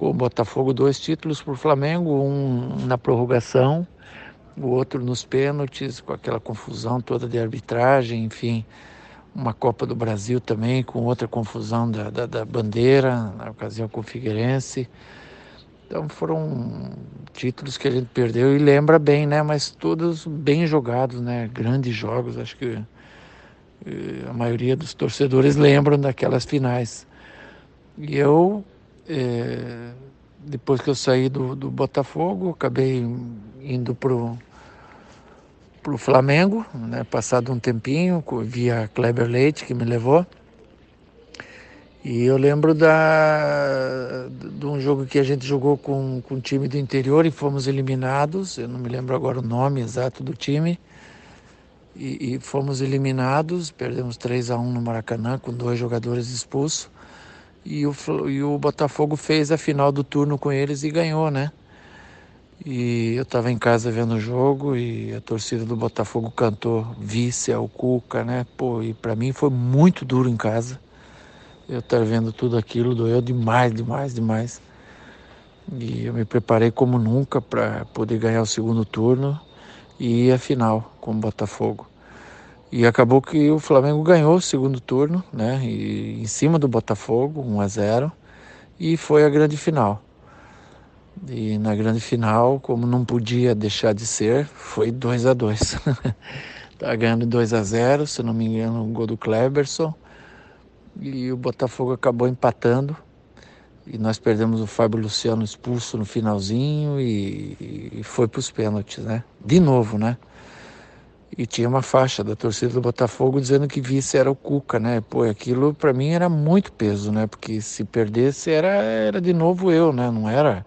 Speaker 8: com o Botafogo dois títulos para o Flamengo, um na prorrogação o outro nos pênaltis, com aquela confusão toda de arbitragem, enfim, uma Copa do Brasil também, com outra confusão da, da, da bandeira, na ocasião com o Figueirense. Então foram títulos que a gente perdeu e lembra bem, né? Mas todos bem jogados, né? Grandes jogos, acho que eh, a maioria dos torcedores lembram daquelas finais. E eu, é, depois que eu saí do, do Botafogo, acabei indo pro pro Flamengo, né? Passado um tempinho, via Kleber Leite que me levou. E eu lembro da, de um jogo que a gente jogou com, com um time do interior e fomos eliminados. Eu não me lembro agora o nome exato do time. E, e fomos eliminados, perdemos 3 a 1 no Maracanã com dois jogadores expulsos. E o, e o Botafogo fez a final do turno com eles e ganhou, né? E eu estava em casa vendo o jogo e a torcida do Botafogo cantou vice ao Cuca, né? Pô, e para mim foi muito duro em casa. Eu estar vendo tudo aquilo doeu demais, demais, demais. E eu me preparei como nunca para poder ganhar o segundo turno e à final com o Botafogo. E acabou que o Flamengo ganhou o segundo turno, né? E, em cima do Botafogo, 1 a 0, e foi a grande final. E na grande final, como não podia deixar de ser, foi 2 a 2 Tá ganhando 2 a 0 se não me engano, um gol do Kleberson. E o Botafogo acabou empatando. E nós perdemos o Fábio Luciano expulso no finalzinho e, e foi para os pênaltis, né? De novo, né? E tinha uma faixa da torcida do Botafogo dizendo que vice era o Cuca, né? Pô, aquilo para mim era muito peso, né? Porque se perdesse era, era de novo eu, né? Não era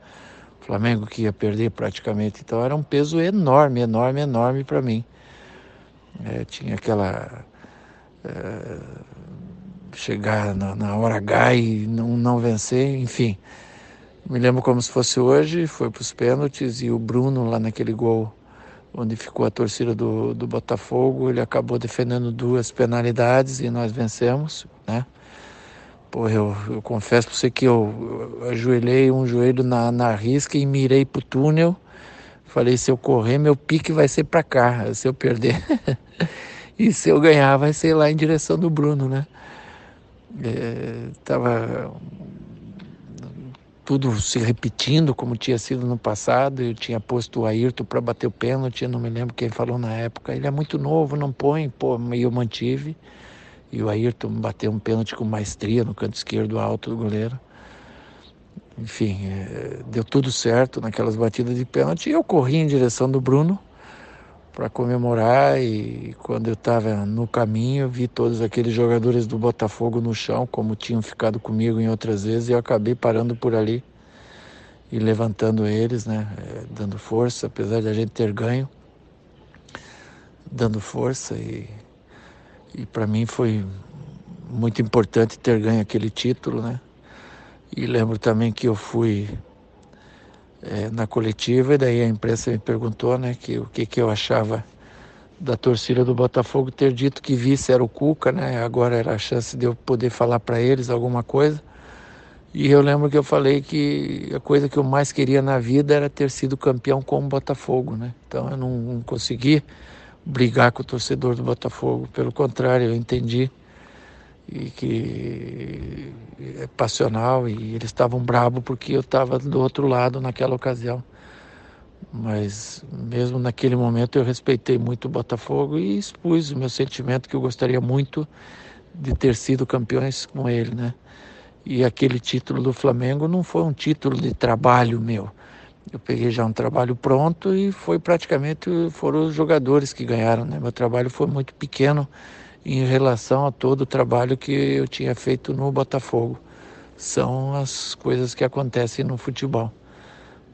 Speaker 8: Flamengo que ia perder praticamente. Então era um peso enorme, enorme, enorme para mim. É, tinha aquela. É, chegar na, na, hora H e não, não vencer, enfim. Me lembro como se fosse hoje, foi para os pênaltis e o Bruno lá naquele gol onde ficou a torcida do, do Botafogo, ele acabou defendendo duas penalidades e nós vencemos, né? Pô, eu, eu confesso para você que eu, eu ajoelhei um joelho na, na risca e mirei pro túnel. Falei, se eu correr, meu pique vai ser para cá. Se eu perder. e se eu ganhar, vai ser lá em direção do Bruno, né? É, tava tudo se repetindo como tinha sido no passado. Eu tinha posto o Ayrton para bater o pênalti, não me lembro quem falou na época. Ele é muito novo, não põe, pô, e eu mantive. E o Ayrton bateu um pênalti com maestria no canto esquerdo alto do goleiro. Enfim, é, deu tudo certo naquelas batidas de pênalti. E eu corri em direção do Bruno para comemorar. E quando eu estava no caminho, vi todos aqueles jogadores do Botafogo no chão, como tinham ficado comigo em outras vezes, e eu acabei parando por ali e levantando eles, né, é, dando força, apesar de a gente ter ganho, dando força e e para mim foi muito importante ter ganho aquele título, né? E lembro também que eu fui é, na coletiva e daí a imprensa me perguntou, né, que o que que eu achava da torcida do Botafogo ter dito que vice era o Cuca, né? Agora era a chance de eu poder falar para eles alguma coisa. E eu lembro que eu falei que a coisa que eu mais queria na vida era ter sido campeão com o Botafogo, né? Então eu não, não consegui brigar com o torcedor do Botafogo. Pelo contrário, eu entendi e que é passional e eles estavam bravos porque eu estava do outro lado naquela ocasião. Mas mesmo naquele momento eu respeitei muito o Botafogo e expus o meu sentimento que eu gostaria muito de ter sido campeões com ele, né? E aquele título do Flamengo não foi um título de trabalho meu. Eu peguei já um trabalho pronto e foi praticamente foram os jogadores que ganharam, né? Meu trabalho foi muito pequeno em relação a todo o trabalho que eu tinha feito no Botafogo. São as coisas que acontecem no futebol.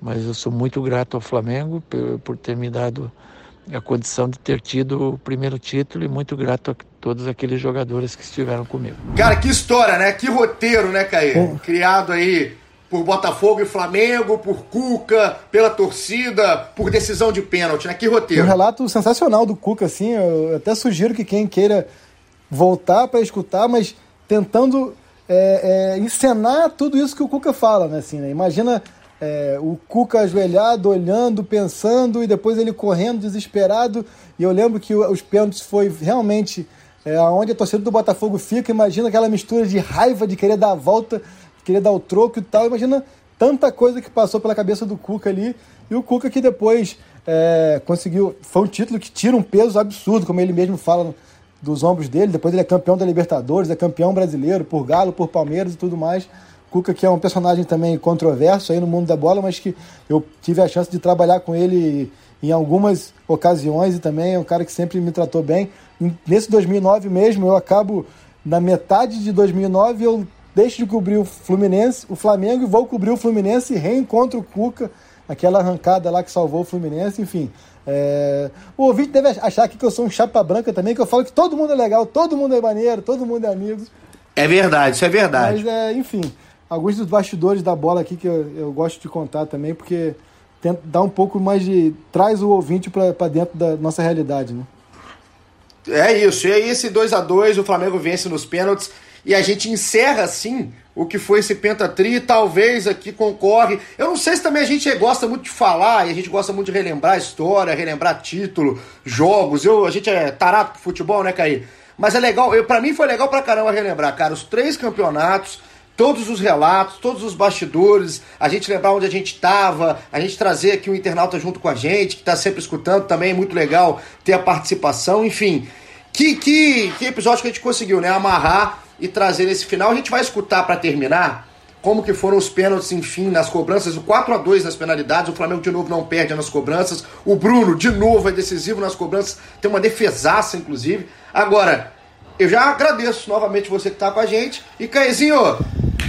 Speaker 8: Mas eu sou muito grato ao Flamengo por, ter me dado a condição de ter tido o primeiro título e muito grato a todos aqueles jogadores que estiveram comigo.
Speaker 1: Cara, que história, né? Que roteiro, né, Caí? Criado aí por Botafogo e Flamengo, por Cuca, pela torcida, por decisão de pênalti, né? Que roteiro.
Speaker 2: Um relato sensacional do Cuca, assim. Eu até sugiro que quem queira voltar para escutar, mas tentando é, é, encenar tudo isso que o Cuca fala, né? Assim, né? Imagina é, o Cuca ajoelhado, olhando, pensando, e depois ele correndo, desesperado. E eu lembro que os pênaltis foi realmente é, onde a torcida do Botafogo fica. Imagina aquela mistura de raiva de querer dar a volta, querer dar o troco e tal. Imagina tanta coisa que passou pela cabeça do Cuca ali. E o Cuca que depois é, conseguiu. Foi um título que tira um peso absurdo, como ele mesmo fala dos ombros dele. Depois ele é campeão da Libertadores, é campeão brasileiro por Galo, por Palmeiras e tudo mais. Cuca, que é um personagem também controverso aí no mundo da bola, mas que eu tive a chance de trabalhar com ele em algumas ocasiões e também é um cara que sempre me tratou bem. Nesse 2009 mesmo, eu acabo, na metade de 2009, eu deixo de cobrir o Fluminense, o Flamengo, e vou cobrir o Fluminense e reencontro o Cuca, aquela arrancada lá que salvou o Fluminense, enfim. É... O ouvinte deve achar aqui que eu sou um chapa branca também, que eu falo que todo mundo é legal, todo mundo é maneiro, todo mundo é amigo.
Speaker 1: É verdade, isso é verdade.
Speaker 2: Mas, é, enfim, alguns dos bastidores da bola aqui que eu, eu gosto de contar também, porque tenta dar um pouco mais de. traz o ouvinte para dentro da nossa realidade, né?
Speaker 1: É isso. E aí, esse 2 a 2 o Flamengo vence nos pênaltis. E a gente encerra assim o que foi esse pentatri, talvez aqui concorre. Eu não sei se também a gente gosta muito de falar e a gente gosta muito de relembrar história, relembrar título, jogos. Eu, a gente é tarado pro futebol, né, Caí? Mas é legal, pra mim foi legal pra caramba relembrar, cara, os três campeonatos, todos os relatos, todos os bastidores, a gente lembrar onde a gente estava, a gente trazer aqui o um internauta junto com a gente, que está sempre escutando também, é muito legal ter a participação, enfim. Que, que, que episódio que a gente conseguiu, né? Amarrar e trazer nesse final. A gente vai escutar para terminar como que foram os pênaltis, enfim, nas cobranças, o 4 a 2 nas penalidades, o Flamengo de novo não perde nas cobranças, o Bruno de novo é decisivo nas cobranças, tem uma defesaça, inclusive. Agora, eu já agradeço novamente você que tá com a gente. E Caizinho,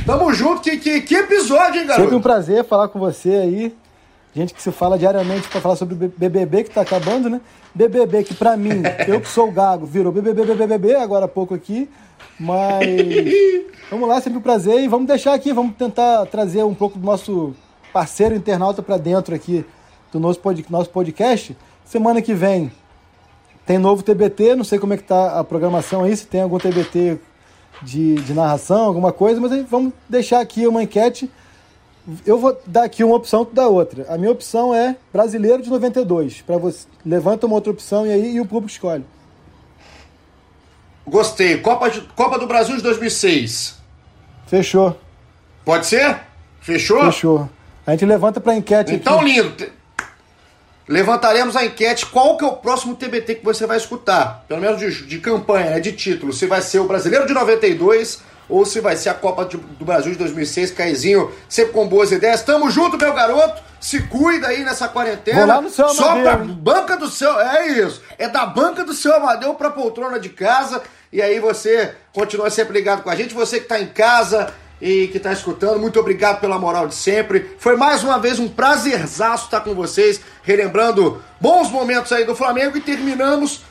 Speaker 1: tamo junto. Que, que, que episódio, hein, garoto?
Speaker 2: Sempre um prazer falar com você aí. Gente que se fala diariamente para falar sobre o BBB que tá acabando, né? BBB que para mim, eu que sou o gago, virou BBB, BBB agora há pouco aqui. Mas vamos lá, sempre um prazer e vamos deixar aqui, vamos tentar trazer um pouco do nosso parceiro internauta para dentro aqui do nosso podcast. Semana que vem tem novo TBT, não sei como é que tá a programação aí, se tem algum TBT de, de narração, alguma coisa, mas aí vamos deixar aqui uma enquete. Eu vou dar aqui uma opção, tu dá outra. A minha opção é brasileiro de 92. Para você, levanta uma outra opção e aí e o público escolhe.
Speaker 1: Gostei. Copa, de, Copa do Brasil de 2006.
Speaker 2: Fechou.
Speaker 1: Pode ser? Fechou?
Speaker 2: Fechou. A gente levanta para enquete
Speaker 1: então,
Speaker 2: aqui.
Speaker 1: lindo levantaremos a enquete qual que é o próximo TBT que você vai escutar, pelo menos de, de campanha, né, de título, se vai ser o Brasileiro de 92 ou se vai ser a Copa do Brasil de 2006, Caizinho, sempre com boas ideias. Tamo junto, meu garoto, se cuida aí nessa quarentena.
Speaker 2: Vou lá no seu
Speaker 1: Só
Speaker 2: Amadeu,
Speaker 1: pra banca do seu, é isso, é da banca do seu Amadeu pra poltrona de casa, e aí você continua sempre ligado com a gente, você que tá em casa, e que está escutando. Muito obrigado pela moral de sempre. Foi mais uma vez um prazerzaço estar com vocês, relembrando bons momentos aí do Flamengo e terminamos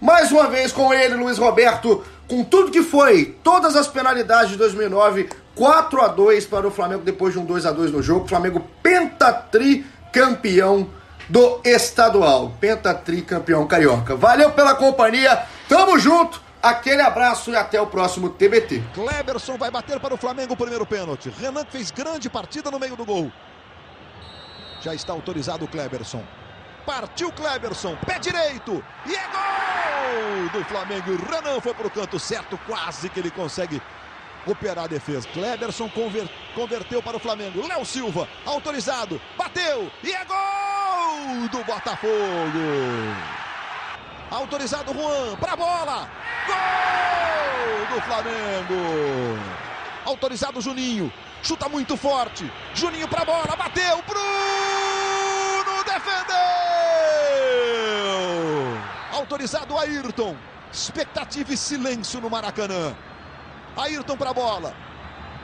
Speaker 1: mais uma vez com ele, Luiz Roberto, com tudo que foi, todas as penalidades de 2009, 4 a 2 para o Flamengo depois de um 2 a 2 no jogo. Flamengo pentatri campeão do estadual, pentatri campeão carioca. Valeu pela companhia. Tamo junto. Aquele abraço e até o próximo TBT.
Speaker 4: Kleberson vai bater para o Flamengo o primeiro pênalti. Renan fez grande partida no meio do gol. Já está autorizado o Kleberson. Partiu Kleberson, pé direito. E é gol do Flamengo. Renan foi para o canto certo, quase que ele consegue operar a defesa. Kleberson conver, converteu para o Flamengo. Léo Silva, autorizado, bateu e é gol do Botafogo. Autorizado Juan, para a bola. Gol do Flamengo. Autorizado Juninho, chuta muito forte. Juninho para a bola, bateu. Bruno defendeu. Autorizado Ayrton. Expectativa e silêncio no Maracanã. Ayrton para a bola.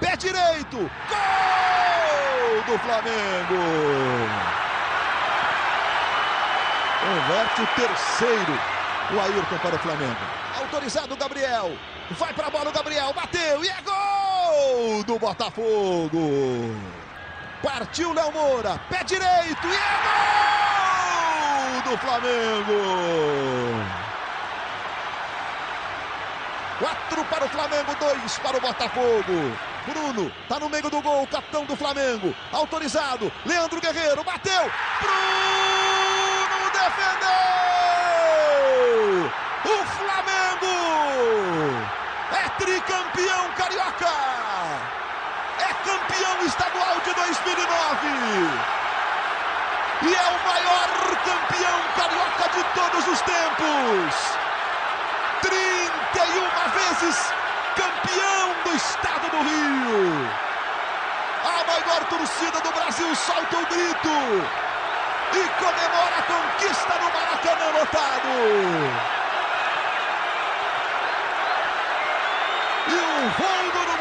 Speaker 4: Pé direito. Gol do Flamengo. Converte o terceiro. O Ayrton para o Flamengo. Autorizado o Gabriel. Vai para a bola o Gabriel. Bateu e é gol do Botafogo. Partiu Léo Moura. Pé direito e é gol do Flamengo. Quatro para o Flamengo, dois para o Botafogo. Bruno tá no meio do gol, capitão do Flamengo. Autorizado. Leandro Guerreiro bateu. Bruno defendeu. O Flamengo é tricampeão carioca. Campeão estadual de 2009. E é o maior campeão carioca de todos os tempos. 31 vezes campeão do estado do Rio. A maior torcida do Brasil solta o grito e comemora a conquista no Maracanã lotado. E o voo do